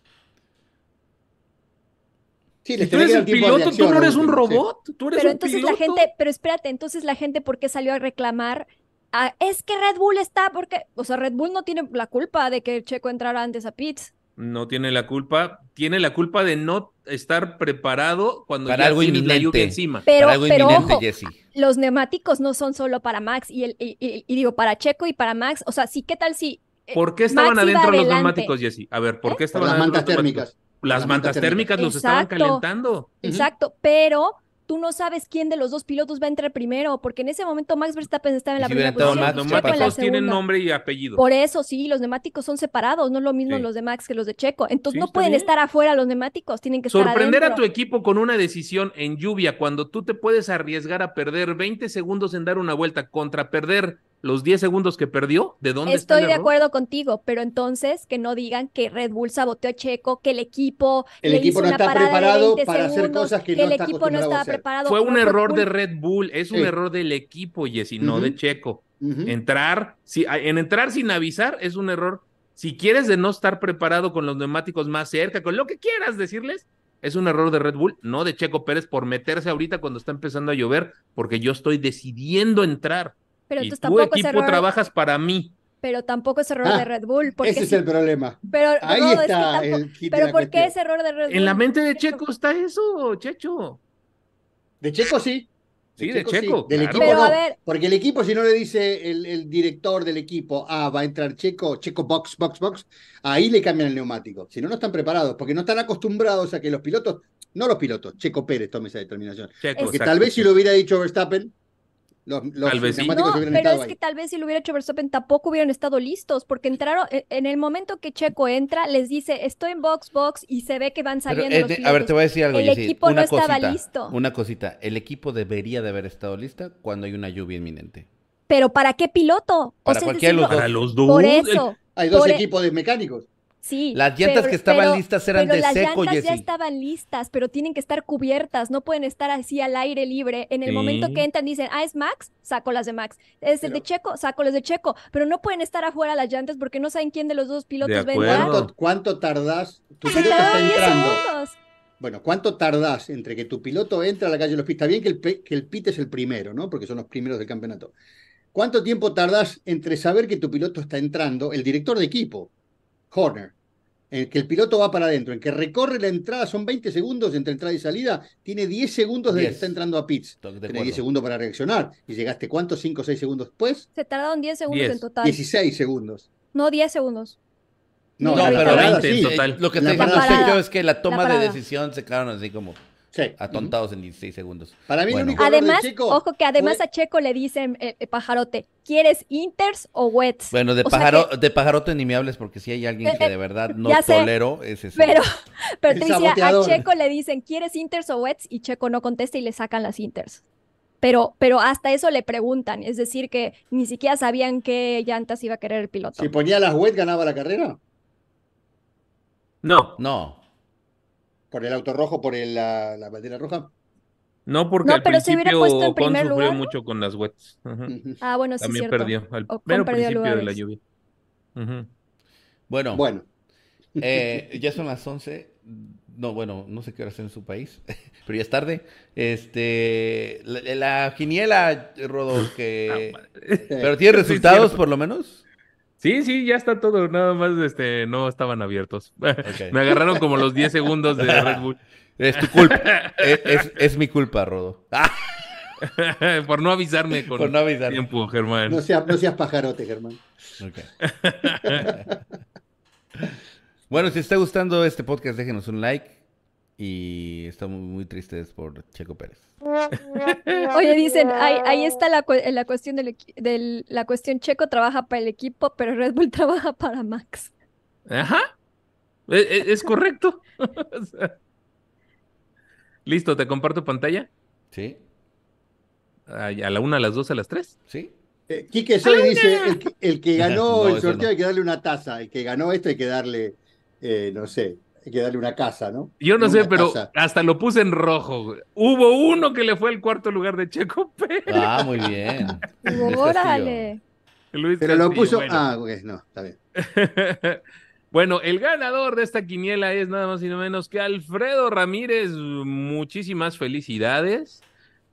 Sí, Si tú eres el piloto, tú no eres un sí. robot. Tú eres Pero un entonces la gente, pero espérate, entonces la gente, ¿por qué salió a reclamar? Ah, es que Red Bull está, porque, o sea, Red Bull no tiene la culpa de que Checo entrara antes a pits. No tiene la culpa. Tiene la culpa de no estar preparado cuando Para ya algo tienes la inminente. lluvia encima. Pero, Para algo pero inminente, ojo, Jesse. los neumáticos no son solo para Max y, el, y, y- y digo, para Checo y para Max. O sea, sí, ¿qué tal si eh, ¿Por qué estaban Max adentro los adelante? neumáticos, Jesse? A ver, ¿por ¿Eh? qué Por estaban las adentro mantas los neumáticos? térmicas. Las Las mantas mantas térmicas los estaban Exacto. calentando. Exacto, pero tú no sabes quién de los dos pilotos va a entrar primero, porque en ese momento Max Verstappen estaba en la si primera posición, Los Max, Checo en la neumáticos tienen nombre y apellido. Por eso sí, los neumáticos son separados, no es lo mismo Sí. los de Max que los de Checo. Entonces Sí, no pueden bien. estar afuera los neumáticos, tienen que estar Sorprender a tu equipo con una decisión en lluvia cuando tú te puedes arriesgar a perder 20 segundos en dar una vuelta contra perder los 10 segundos que perdió, ¿de dónde está Estoy el de error? acuerdo contigo, pero entonces que no digan que Red Bull saboteó a Checo, que el equipo El le equipo hizo no una está parada de preparado 20 para hacer segundos, cosas que no el está equipo no estaba hacer. preparado. Fue un error de Red Bull, es un Sí. error del equipo, Jesse, no de Checo. Entrar, si, en entrar sin avisar es un error. Si quieres de no estar preparado con los neumáticos más cerca, con lo que quieras decirles, es un error de Red Bull, no de Checo Pérez por meterse ahorita cuando está empezando a llover, porque yo estoy decidiendo entrar. Pero y tu es equipo error, trabajas para mí. pero tampoco es error Ah, de Red Bull, porque Ese es el problema. pero Ahí Rodo, es que está tampoco- el kit de pero la ¿por qué es error de Red Bull? En la mente de Checo está eso, Checho. De Checo sí. Sí, de Checo, Del claro. equipo Pero no. a ver, Porque el equipo, si no le dice el, el director del equipo, ah, va a entrar Checo, Checo box, box, box, ahí le cambian el neumático. Si no, no están preparados, porque no están acostumbrados a que los pilotos, no los pilotos, Checo Pérez tome esa determinación. Checo, Porque exacto, tal vez si lo hubiera dicho Verstappen, los, los Tal vez sí. neumáticos no, pero es que tal vez si lo hubiera hecho Verstappen tampoco hubieran estado listos, porque entraron, en- en el momento que Checo entra, les dice, estoy en box, box, y se ve que van saliendo eh, los de- a ver, pilotos. te voy a decir algo, El Jessy. equipo no estaba listo. Una cosita. El equipo debería de haber estado lista cuando hay una lluvia inminente. Pero ¿para qué piloto? Para cualquiera de los decir, Para los dos. Por el- eso, Hay dos por e- equipos de mecánicos. Sí. Las llantas pero- que estaban pero- listas eran pero de las seco, llantas ya estaban listas, pero tienen que estar cubiertas, no pueden estar así al aire libre. En el momento que entran dicen, ah, es Max, saco las de Max. Es el de Checo, saco las de Checo. Pero no pueden estar afuera las llantas porque no saben quién de los dos pilotos va a entrar. ¿Cuánto, cuánto tardás? Tu piloto está tardaron 10 entrando. Bueno, ¿cuánto tardás entre que tu piloto entra a la calle de los pits? Está bien que el, que el pit es el primero, ¿no? Porque son los primeros del campeonato. ¿Cuánto tiempo tardás entre saber que tu piloto está entrando, el director de equipo, Horner, en que el piloto va para adentro, en que recorre la entrada, son 20 segundos entre entrada y salida, tiene 10 segundos desde que 10. está entrando a pits. De Tiene acuerdo. 10 segundos para reaccionar. ¿Y llegaste cuánto? ¿5 o 6 segundos después? Se tardaron 10 segundos 10. en total. 16 segundos. No, 10 segundos. No, No, la pero parada 20 en sí. total. Eh, Lo que La te digo parada. yo es que la toma de parada. decisión se quedaron así como Sí. atontados en 16 segundos. Para mí Bueno. el único error de Además, Checo ojo que además fue- a Checo le dicen, eh, eh, pajarote, ¿quieres inters o wets? Bueno, de, O sea pájaro, que- de pajarote ni me hables porque si hay alguien (laughs) que de verdad no tolero, es ese. Pero, pero te decía, a. Checo le dicen, ¿quieres inters o wets? Y Checo no contesta y le sacan las inters. pero, pero hasta eso le preguntan, es decir, que ni siquiera sabían qué llantas iba a querer el piloto. Si ponía las wet, ganaba la carrera. No. No. ¿Por el auto rojo, por el, la, la bandera roja? No, porque No, al pero se hubiera principio puesto en Ocon primer sufrió lugar, ¿no? mucho con las wets. Ujú. Ujú. Ah, bueno, sí, También cierto. perdió al mero perdió principio de la lugares. lluvia. Ujú. Bueno, Bueno, eh, ya son las 11. No, bueno, no sé qué hora es en su país, (laughs) pero ya es tarde. Este, la, la quiniela, Rodo, que... Ah, Pero tiene (laughs) resultados por lo menos. Sí, sí, ya está todo, nada más este, no estaban abiertos. (laughs) Me agarraron como los 10 segundos de Red Bull. Es tu culpa. (laughs) es, es- es mi culpa, Rodo. (laughs) Por no avisarme con por no tiempo, Germán. no seas, no seas pajarote, Germán. Ok. bueno, si está gustando este podcast, déjenos un like. Y estamos muy tristes por Checo Pérez. (laughs) Oye, dicen, ahí, ahí está la, cu- la cuestión del, del- la cuestión Checo trabaja para el equipo, pero Red Bull (laughs) trabaja para Max. Ajá. E- e- Es, (laughs) correcto. O sea, Listo, te comparto pantalla. ¿Sí? Ay, A la una, a las dos, a las tres. ¿Sí? Eh, Quique Soy dice, el, que- el que ganó No, el sorteo no. hay que darle una taza, el que ganó esto hay que darle, eh, no sé, hay que darle una casa, ¿no? Yo no Una sé, pero hasta lo puse en rojo. Hubo uno que le fue al cuarto lugar de Checo (laughs) Pérez. Ah, muy bien. (laughs) Órale. Luis Pero lo puso, bueno. ah, ok, no, está bien. (laughs) Bueno, el ganador de esta quiniela es nada más y nada menos que Alfredo Ramírez. Muchísimas felicidades.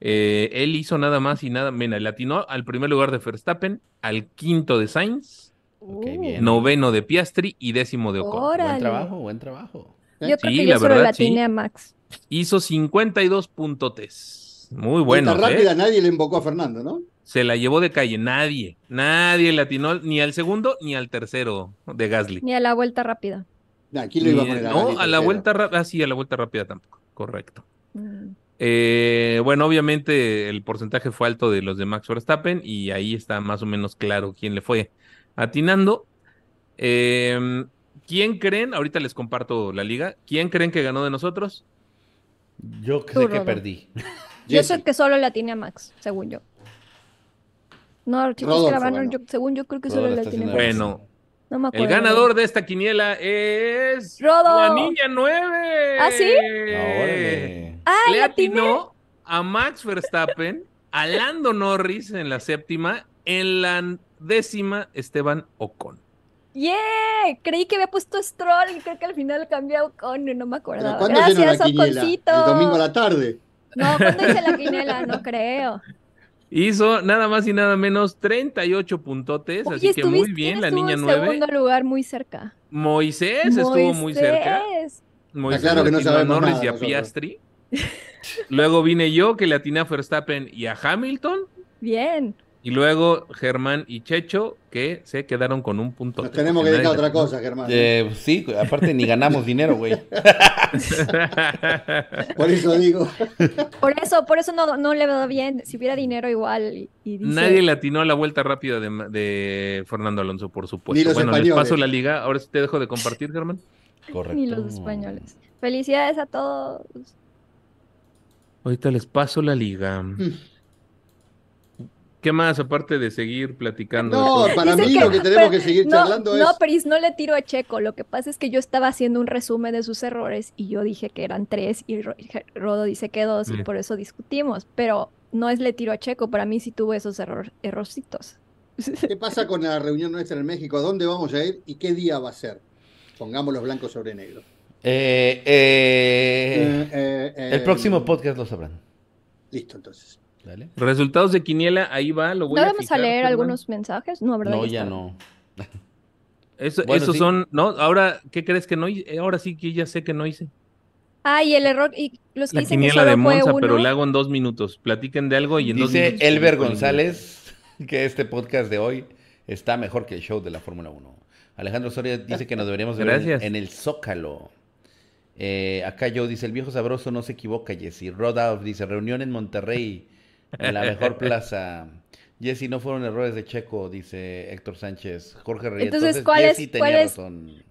Eh, él hizo nada más y nada menos. Le atinó al primer lugar de Verstappen, al quinto de Sainz, Uh, bien. noveno de Piastri y décimo de Ocon. Órale. Buen trabajo, buen trabajo. Yo creo Sí, que la yo solo verdad, sí. a Max. Hizo 52 puntotes. Muy bueno. Vuelta rápida, nadie le invocó a Fernando, ¿no? Se la llevó de calle. Nadie. Nadie le atinó ni al segundo ni al tercero de Gasly. Ni a la vuelta rápida. Nah, ¿quién lo iba a poner a no, a la vuelta rápida. Ah, sí, a la vuelta rápida tampoco. Correcto. Mm. Eh, bueno, obviamente el porcentaje fue alto de los de Max Verstappen y ahí está más o menos claro quién le fue atinando. Eh, ¿Quién creen? Ahorita les comparto la liga. ¿Quién creen que ganó de nosotros? Yo sé que Rodo. perdí. Yo sé que solo la atiné a Max, según yo. No, chicos, Rodolfo yo, según yo creo que solo la atiné a Max. Bueno, No me el ganador de esta quiniela es Rodo. la niña 9. ¿Ah, sí? Órale. ¡Ah, Le atinó a Max Verstappen, a Lando Norris en la séptima, en la décima Esteban Ocon. ¡Yeah! Creí que había puesto Stroll y creo que al final cambió con no me ¿Pero acordaba. cuándo Gracias? Oconcito. El domingo a la tarde. No, ¿cuándo hice la quiniela? No creo. Hizo nada más y nada menos 38 puntotes, Oye, así que muy bien la estuvo niña en 9. segundo lugar muy cerca. Moisés estuvo muy cerca. Moisés. Moisés claro que no le atinó a sabemos Norris nada y a. Piastri. Luego vine yo que le atiné a Verstappen y a Hamilton. Bien. Y luego Germán y Checho que se quedaron con un punto. Nos tenemos que dedicar a otra cosa, Germán. Eh, sí, aparte ni ganamos dinero, güey. (laughs) Por eso digo. Por eso, por eso no, no le veo bien. Si hubiera dinero igual y, y dice, Nadie le atinó a la vuelta rápida de, de Fernando Alonso, por Ni supuesto. los Bueno, les españoles. paso la liga. Ahora sí te dejo de compartir, Germán. (laughs) Correcto. ni los españoles. Felicidades a todos. Ahorita les paso la liga. Mm. ¿Qué más aparte de seguir platicando? No, para mí que- lo que tenemos pero- que seguir no, charlando es. No, Pris, no le tiro a Checo. Lo que pasa es que yo estaba haciendo un resumen de sus errores y yo dije que eran tres y Ro- Rodo dice que dos y por eso discutimos. Pero no es le tiro a Checo. Para mí sí tuvo esos error, errorcitos. (laughs) ¿Qué pasa con la reunión nuestra en México? ¿Dónde vamos a ir y qué día va a ser? Pongamos los blancos sobre negro. Eh, eh, Eh, eh, eh, el próximo podcast lo sabrán. Listo, entonces. ¿Dale? Resultados de Quiniela, ahí va, lo voy ¿No a vamos a fijar, leer Germán. algunos mensajes? No, ¿verdad? No, Ya no. Eso- Bueno, esos sí. son, ¿no? Ahora, ¿qué crees que no hice? Ahora sí que ya sé que no hice. Ah, y el error, y los que La dicen que quiniela de Monza, pero la hago en dos minutos. Platiquen de algo y en dos Dice minutos. Elber publico el González (laughs) que este podcast de hoy está mejor que el show de la Fórmula 1. Alejandro Soria dice que nos deberíamos ver en, Gracias. en el Zócalo. Eh, acá yo dice, el viejo sabroso no se equivoca, Jesse. Rodolph dice, reunión en Monterrey, en la mejor (laughs) plaza. Jessy, no fueron errores de Checo, dice Héctor Sánchez. Jorge Reyes. Entonces, ¿cuáles,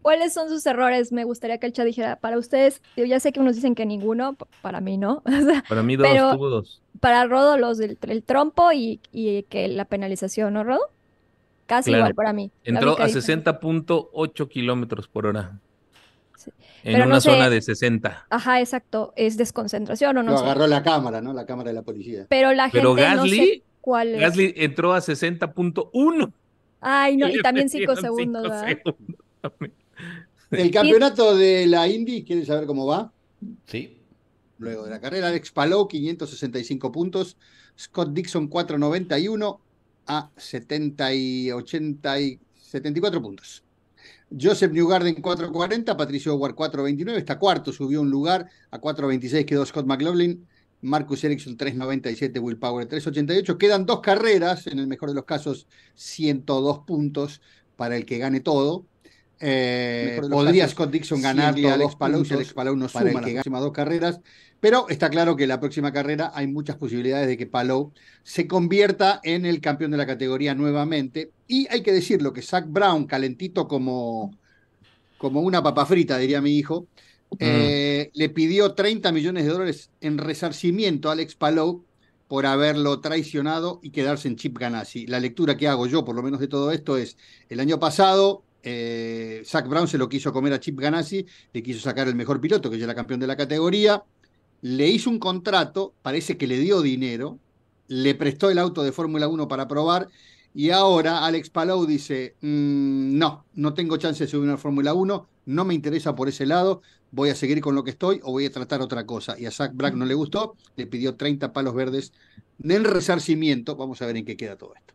¿cuáles, son sus errores? Me gustaría que el chat dijera, para ustedes, yo ya sé que unos dicen que ninguno, para mí no. (laughs) para mí dos, tuvo dos. Para Rodo los del el trompo y, y, que la penalización, ¿no, Rodo? Casi igual para mí. Entró a 60.8 kilómetros por hora. En una zona de 60. Ajá, exacto. Es desconcentración o no. Lo agarró la cámara, ¿no? La cámara de la policía. Pero la gente Gasly, cuál es. Gasly entró a 60.1. Ay, no, (laughs) y, también 5 segundos, El campeonato de la Indy, ¿quieren saber cómo va? Sí. Luego de la carrera, Alex Palou, 565 puntos. Scott Dixon, 491 a 70 y 80 y 74 puntos. Joseph Newgarden 4.40, Patricio Howard 4.29, está cuarto, subió un lugar, a 4.26 quedó Scott McLaughlin, Marcus Ericsson 3.97, Will Power 3.88. Quedan dos carreras, en el mejor de los casos 102 puntos para el que gane todo. Eh, podría Scott Dixon ganarle a Alex Palou si Alex Palou no suma las próximas dos carreras. Pero está claro que la próxima carrera hay muchas posibilidades de que Palou se convierta en el campeón de la categoría nuevamente. Y hay que decirlo que Zach Brown, calentito como, como una papa frita, diría mi hijo, mm. eh, le pidió 30 millones de dólares en resarcimiento a Alex Palou por haberlo traicionado y quedarse en Chip Ganassi. La lectura que hago yo, por lo menos de todo esto, es el año pasado eh, Zach Brown se lo quiso comer a Chip Ganassi, le quiso sacar el mejor piloto, que ya era campeón de la categoría, le hizo un contrato, parece que le dio dinero, le prestó el auto de Fórmula 1 para probar y ahora Alex Palou dice, mm, no, no tengo chance de subir a Fórmula 1, no me interesa por ese lado, voy a seguir con lo que estoy o voy a tratar otra cosa. Y a Zach Brack no le gustó, le pidió 30 palos verdes en resarcimiento, vamos a ver en qué queda todo esto.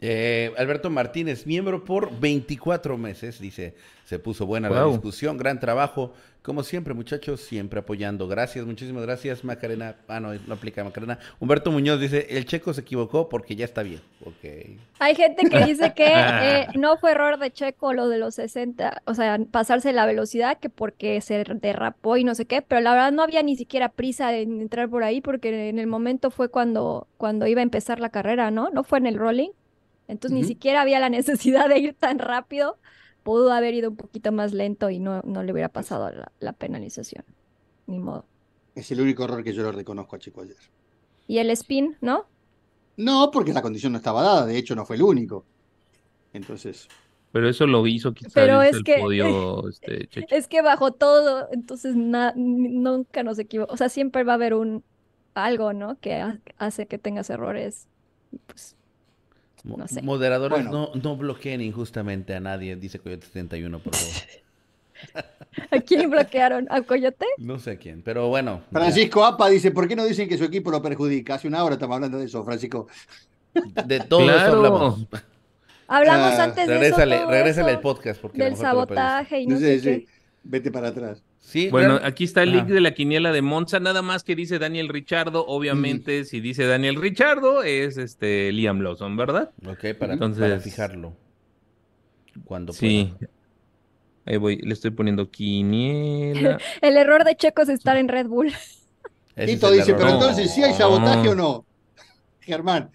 Eh, Alberto Martínez, miembro por 24 meses, dice, se puso buena la discusión, gran trabajo, como siempre muchachos, siempre apoyando. Gracias, muchísimas gracias Macarena. Ah, no, no aplica Macarena. Humberto Muñoz dice, el checo se equivocó porque ya está bien. Okay. Hay gente que dice que (laughs) eh, no fue error de checo lo de los 60, o sea, pasarse la velocidad, que porque se derrapó y no sé qué, pero la verdad no había ni siquiera prisa en entrar por ahí porque en el momento fue cuando, cuando iba a empezar la carrera, ¿no? No fue en el rolling. Entonces ni siquiera había la (laughs) necesidad de ir tan rápido. Pudo haber ido un poquito más lento y no, no le hubiera pasado la, penalización. Ni modo. Es el único error que yo le reconozco a Chico ayer. ¿Y el spin, no? No, porque la condición no estaba dada. De hecho, no fue el único. Entonces. Pero eso lo hizo quizás Pero (laughs) es que, este, es que bajo todo, entonces nunca nos equivocamos. O sea, siempre va a haber un algo, ¿no? Que hace que tengas errores. Pues Moderadores, no, no bloqueen injustamente a nadie, dice Coyote 71, por favor. (laughs) ¿A quién bloquearon? ¿A Coyote? No sé a quién, pero bueno. Francisco Apa dice, ¿por qué no dicen que su equipo lo perjudica? Hace una hora estamos hablando de eso, Francisco. De todo eso hablamos. Hablamos ah, antes de eso. Regrésale el podcast. Porque del sabotaje y no sé qué. Vete para atrás bueno, aquí está el link de la quiniela de Monza, nada más que dice Daniel Richardo. Obviamente, si dice Daniel Richardo, es este Liam Lawson, ¿verdad? Ok, para, Entonces, fijarlo. Cuando Sí. Ahí voy, le estoy poniendo quiniela. (laughs) el error de Checo es estar en Red Bull. Tito dice, pero entonces, ¿sí hay sabotaje o no? (laughs) Germán,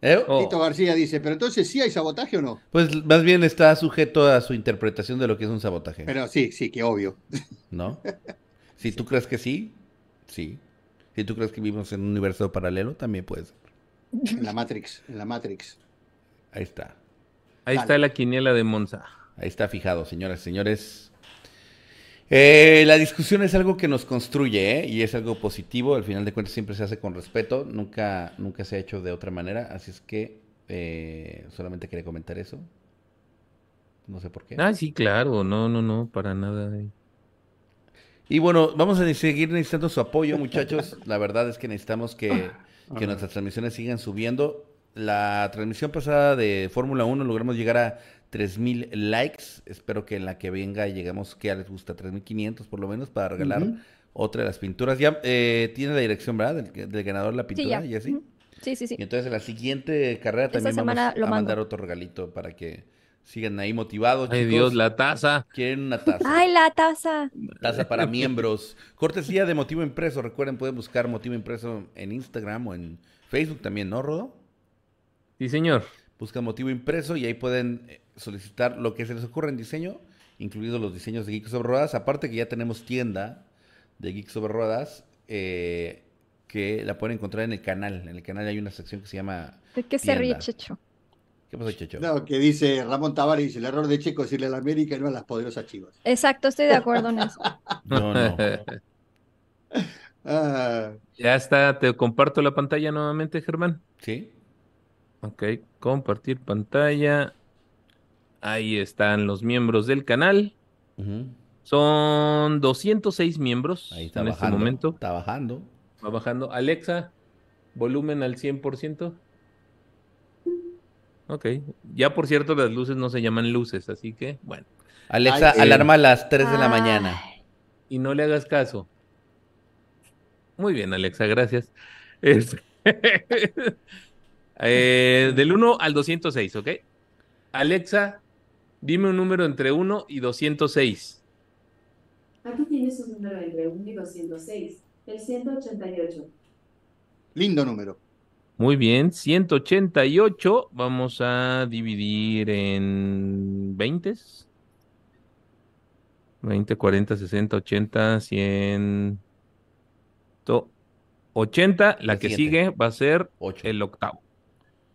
¿Eh? Oh. Tito García dice, pero entonces sí hay sabotaje o no? Pues más bien está sujeto a su interpretación de lo que es un sabotaje. Pero sí, sí, que obvio. (laughs) ¿No? Si tú crees que sí, sí. Si tú crees que vivimos en un universo paralelo, también puede ser. En la Matrix, en la Matrix. Ahí está. Ahí está la quiniela de Monza. Ahí está fijado, señoras y señores. Eh, la discusión es algo que nos construye ¿eh? y es algo positivo. Al final de cuentas siempre se hace con respeto, nunca, nunca se ha hecho de otra manera. Así es que eh, solamente quería comentar eso. No sé por qué. Ah, sí, claro, no, no, no, para nada. Y bueno, vamos a seguir necesitando su apoyo, muchachos. La verdad es que necesitamos que, que nuestras transmisiones sigan subiendo. La transmisión pasada de Fórmula 1 logramos llegar a 3000 likes. Espero que en la que venga lleguemos, que ya les gusta, 3500 por lo menos, para regalar otra de las pinturas. Ya eh, tiene la dirección, ¿verdad? Del, ganador de la pintura, sí, así. Sí, sí, sí. Y entonces en la siguiente carrera también vamos a mandar otro regalito para que Sigan ahí motivados. Ay, chicos. Dios, la taza. Quieren una taza. Ay, la taza. Taza para miembros. Cortesía de Motivo Impreso. Recuerden, pueden buscar Motivo Impreso en Instagram o en Facebook también, ¿no, Rodo? Sí, señor. Buscan Motivo Impreso y ahí pueden eh, solicitar lo que se les ocurra en diseño, incluidos los diseños de Geeks sobre Ruedas. Aparte que ya tenemos tienda de Geeks sobre Ruedas eh, que la pueden encontrar en el canal. En el canal hay una sección que se llama... ¿De qué se ríe. Checho? ¿Qué pasó, Checho? No, que dice Ramón Tavares, dice el error de Checo es irle a la América y no a las poderosas chivas. Exacto, estoy de acuerdo en eso. (laughs) No, no. (laughs) Ah, Ya está, te comparto la pantalla nuevamente, Germán. ¿Sí? Ok, compartir pantalla. Ahí están los miembros del canal. Ujú. Son 206 miembros Ahí está en este momento. Está bajando. Va bajando. Alexa, volumen al 100%. Ok. Ya por cierto, las luces no se llaman luces, así que, bueno. Alexa, Ay, eh. alarma a las 3 de la Ay. mañana. Y no le hagas caso. Muy bien, Alexa, gracias. (laughs) Eh, del 1 al 206, ¿ok? Alexa, dime un número entre 1 y 206. Aquí tienes un número entre 1 y 206, el 188. lindo número. Muy bien, 188. Vamos a dividir en 20. 20, 40, 60, 80, 100. 80. La que sigue va a ser 8. el octavo.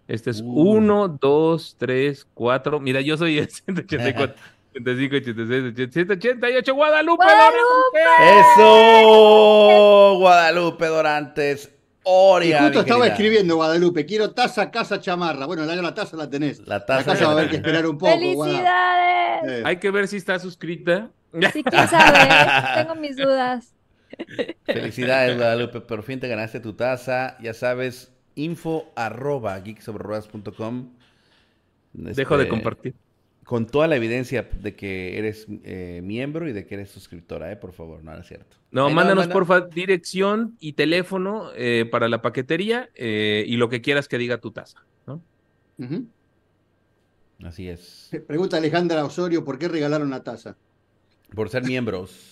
Este es Uh. 1, 2, 3, 4. Mira, yo soy el 184, 85, 86, 87, 188. Guadalupe. ¡Guadalupe! ¡Eso! Guadalupe Dorantes. Y Oria. justo mi estaba querida. escribiendo Guadalupe, quiero taza, casa, chamarra. Bueno, la, la taza la tenés. La La taza. casa va a haber que esperar un poco. ¡Felicidades! Eh, Hay que ver si está suscrita. (laughs) Sí, quién sabe. Tengo mis dudas. Felicidades, Guadalupe. Por fin te ganaste tu taza. Ya sabes, info arroba geeksobreruedas.com. Dejo de Este, compartir. Con toda la evidencia de que eres eh, miembro y de que eres suscriptora, ¿eh? Por favor, no, no es cierto. No, mándanos manda- porfa dirección y teléfono eh, para la paquetería eh, y lo que quieras que diga tu taza. ¿no? ujú. Así es. Pregunta Alejandra Osorio, ¿por qué regalaron la taza? Por ser miembros.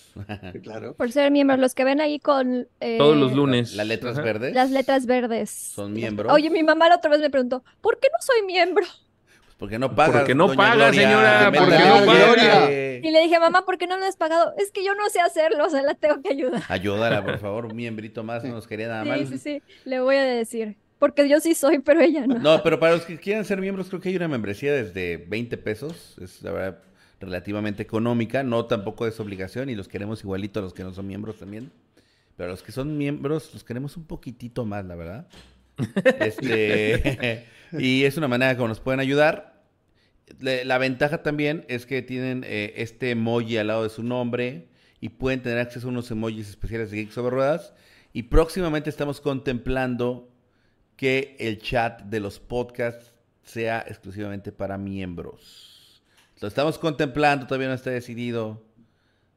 Claro. Por ser miembros, los que ven ahí con eh, Todos los lunes. Las letras Ajá. verdes. las letras verdes. Son miembros. Oye, mi mamá la otra vez me preguntó, ¿por qué no soy miembro? Porque no pagas. Porque no paga, Gloria. señora, Que porque no paga. Gloria. Y le dije, mamá, ¿por qué no lo has pagado? Es que yo no sé hacerlo, o sea, la tengo que ayudar. Ayúdala, por favor, un miembrito más, no nos quería nada Sí, mal. sí, sí, le voy a decir. Porque yo sí soy, pero ella no. No, pero para los que quieran ser miembros, creo que hay una membresía desde 20 pesos. Es la verdad relativamente económica. No tampoco es obligación y los queremos igualito a los que no son miembros también. Pero a los que son miembros los queremos un poquitito más, la verdad. (laughs) Este, (laughs) y es una manera como nos pueden ayudar. La ventaja también es que tienen eh, este emoji al lado de su nombre y pueden tener acceso a unos emojis especiales de Geek sobre Ruedas. Y próximamente estamos contemplando que el chat de los podcasts sea exclusivamente para miembros. Lo estamos contemplando, todavía no está decidido.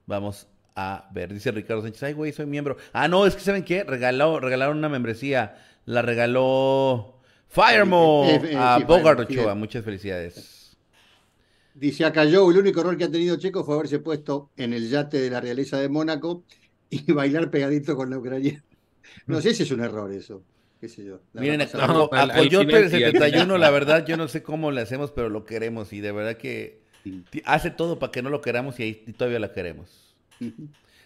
Vamos a ver. Dice Ricardo Sánchez, ay, güey, soy miembro. Ah, no, es que ¿saben qué? Regaló, regalaron una membresía. La regaló Firemo Eh, eh, eh, a sí, Bogart. Muchas felicidades. Dice acá yo, el único error que ha tenido Checo fue haberse puesto en el yate de la realeza de Mónaco y (laughs) bailar pegadito con la ucraniana. No sé si es un error eso. Qué sé yo. La Miren, a, no, a al- al Coyote final del sí, al 71, la verdad, yo no sé cómo le hacemos, pero lo queremos. Y de verdad que hace todo para que no lo queramos y, ahí, y todavía la queremos.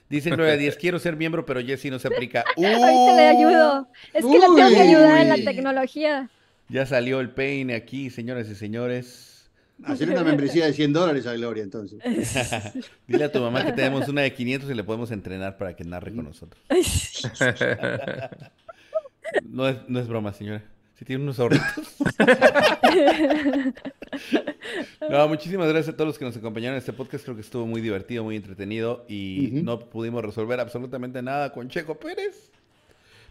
Dice Gloria Díaz, quiero ser miembro, pero Jessy no se aplica. (laughs) Ahorita le ayudo. Es que la tengo que ayudar en la tecnología. Ya salió el peine aquí, señores y señores. Hacer una membresía de 100 dólares a Gloria, entonces. (laughs) Dile a tu mamá que tenemos una de 500 y le podemos entrenar para que narre con nosotros. (laughs) No es, no es broma, señora. Si tiene unos ahorritos. (laughs) No, muchísimas gracias a todos los que nos acompañaron en este podcast. Creo que estuvo muy divertido, muy entretenido y no pudimos resolver absolutamente nada con Checo Pérez.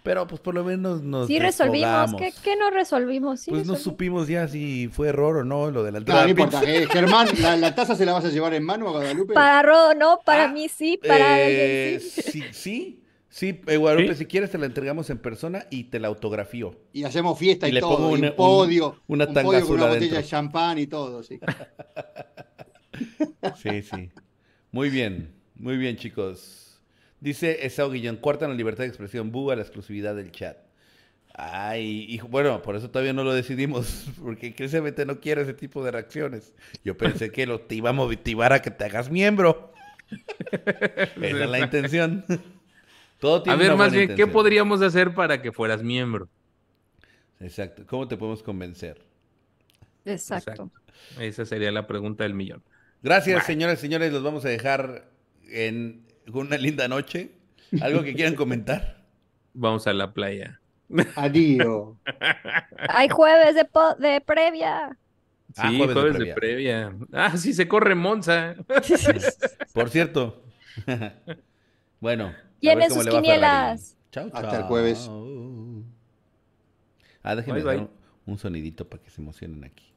Pero pues por lo menos nos Sí resolvimos. ¿Qué, no resolvimos? Sí Pues no supimos ya si fue error o no lo de la No, entrada. no pits. importa. Eh, Germán, ¿la, la taza se la vas a llevar en mano a Guadalupe? Para Rodo no, para Ah, mí sí, para Eh, alguien sí. sí, sí, Sí, eh, Guadalupe, si quieres te la entregamos en persona y te la autografío. Y hacemos fiesta y, le todo. pongo y una- un podio. un- una un tanga podio con azul una botella de champán y todo, sí. (laughs) Sí, sí. Muy bien, muy bien, chicos. Dice Esau Guillón, cuartan la libertad de expresión, buga la exclusividad del chat. Ay, bueno, por eso todavía no lo decidimos, (laughs) porque creciamente no quiere ese tipo de reacciones. Yo pensé que lo, te iba a motivar a que te hagas miembro. (laughs) Esa es la intención. Todo A ver, una más buena bien, ¿qué podríamos hacer para que fueras miembro? Exacto. ¿Cómo te podemos convencer? Exacto. Esa sería la pregunta del millón. Gracias, señoras y señores. Los vamos a dejar en una linda noche. ¿Algo que quieran comentar? (laughs) Vamos a la playa. Adiós. (laughs) Hay jueves de, po- de previa. Ah, Sí, jueves jueves, de de, previa. Ah, sí, se corre Monza. (laughs) Por cierto. bueno. Cómo sus quinielas. Ferrari. Chau, Hasta el jueves. Ah, déjenme Bye, dar un, un sonidito para que se emocionen aquí.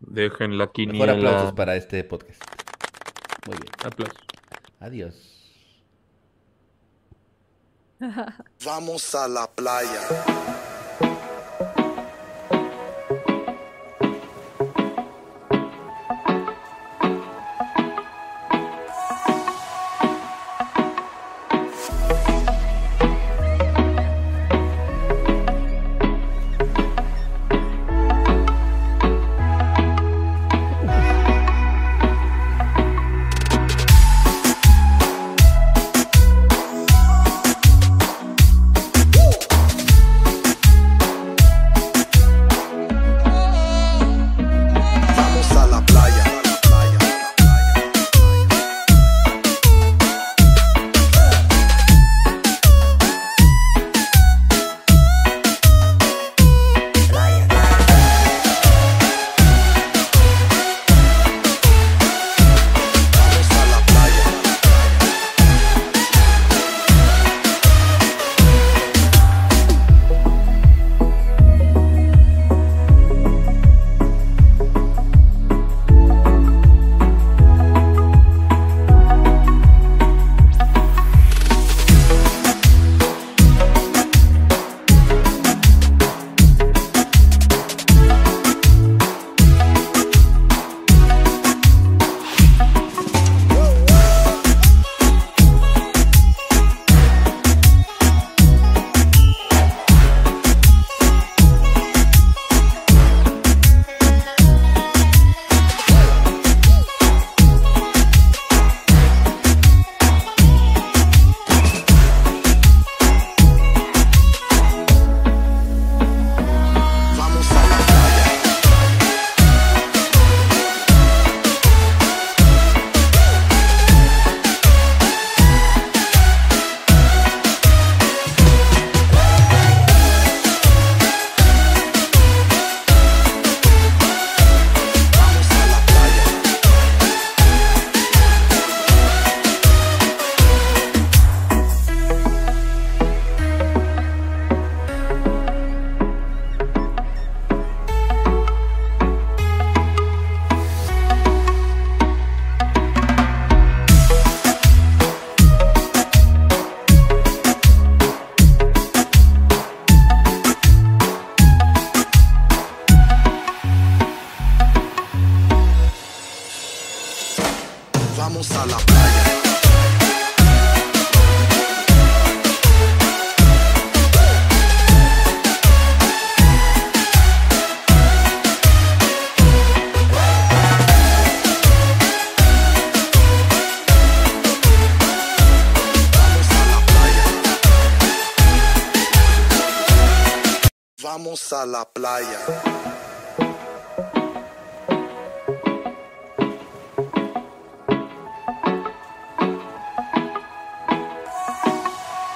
Dejen la Mejor quiniela. aplausos para este podcast. Muy bien. Aplausos. Adiós. (laughs) Vamos a la playa.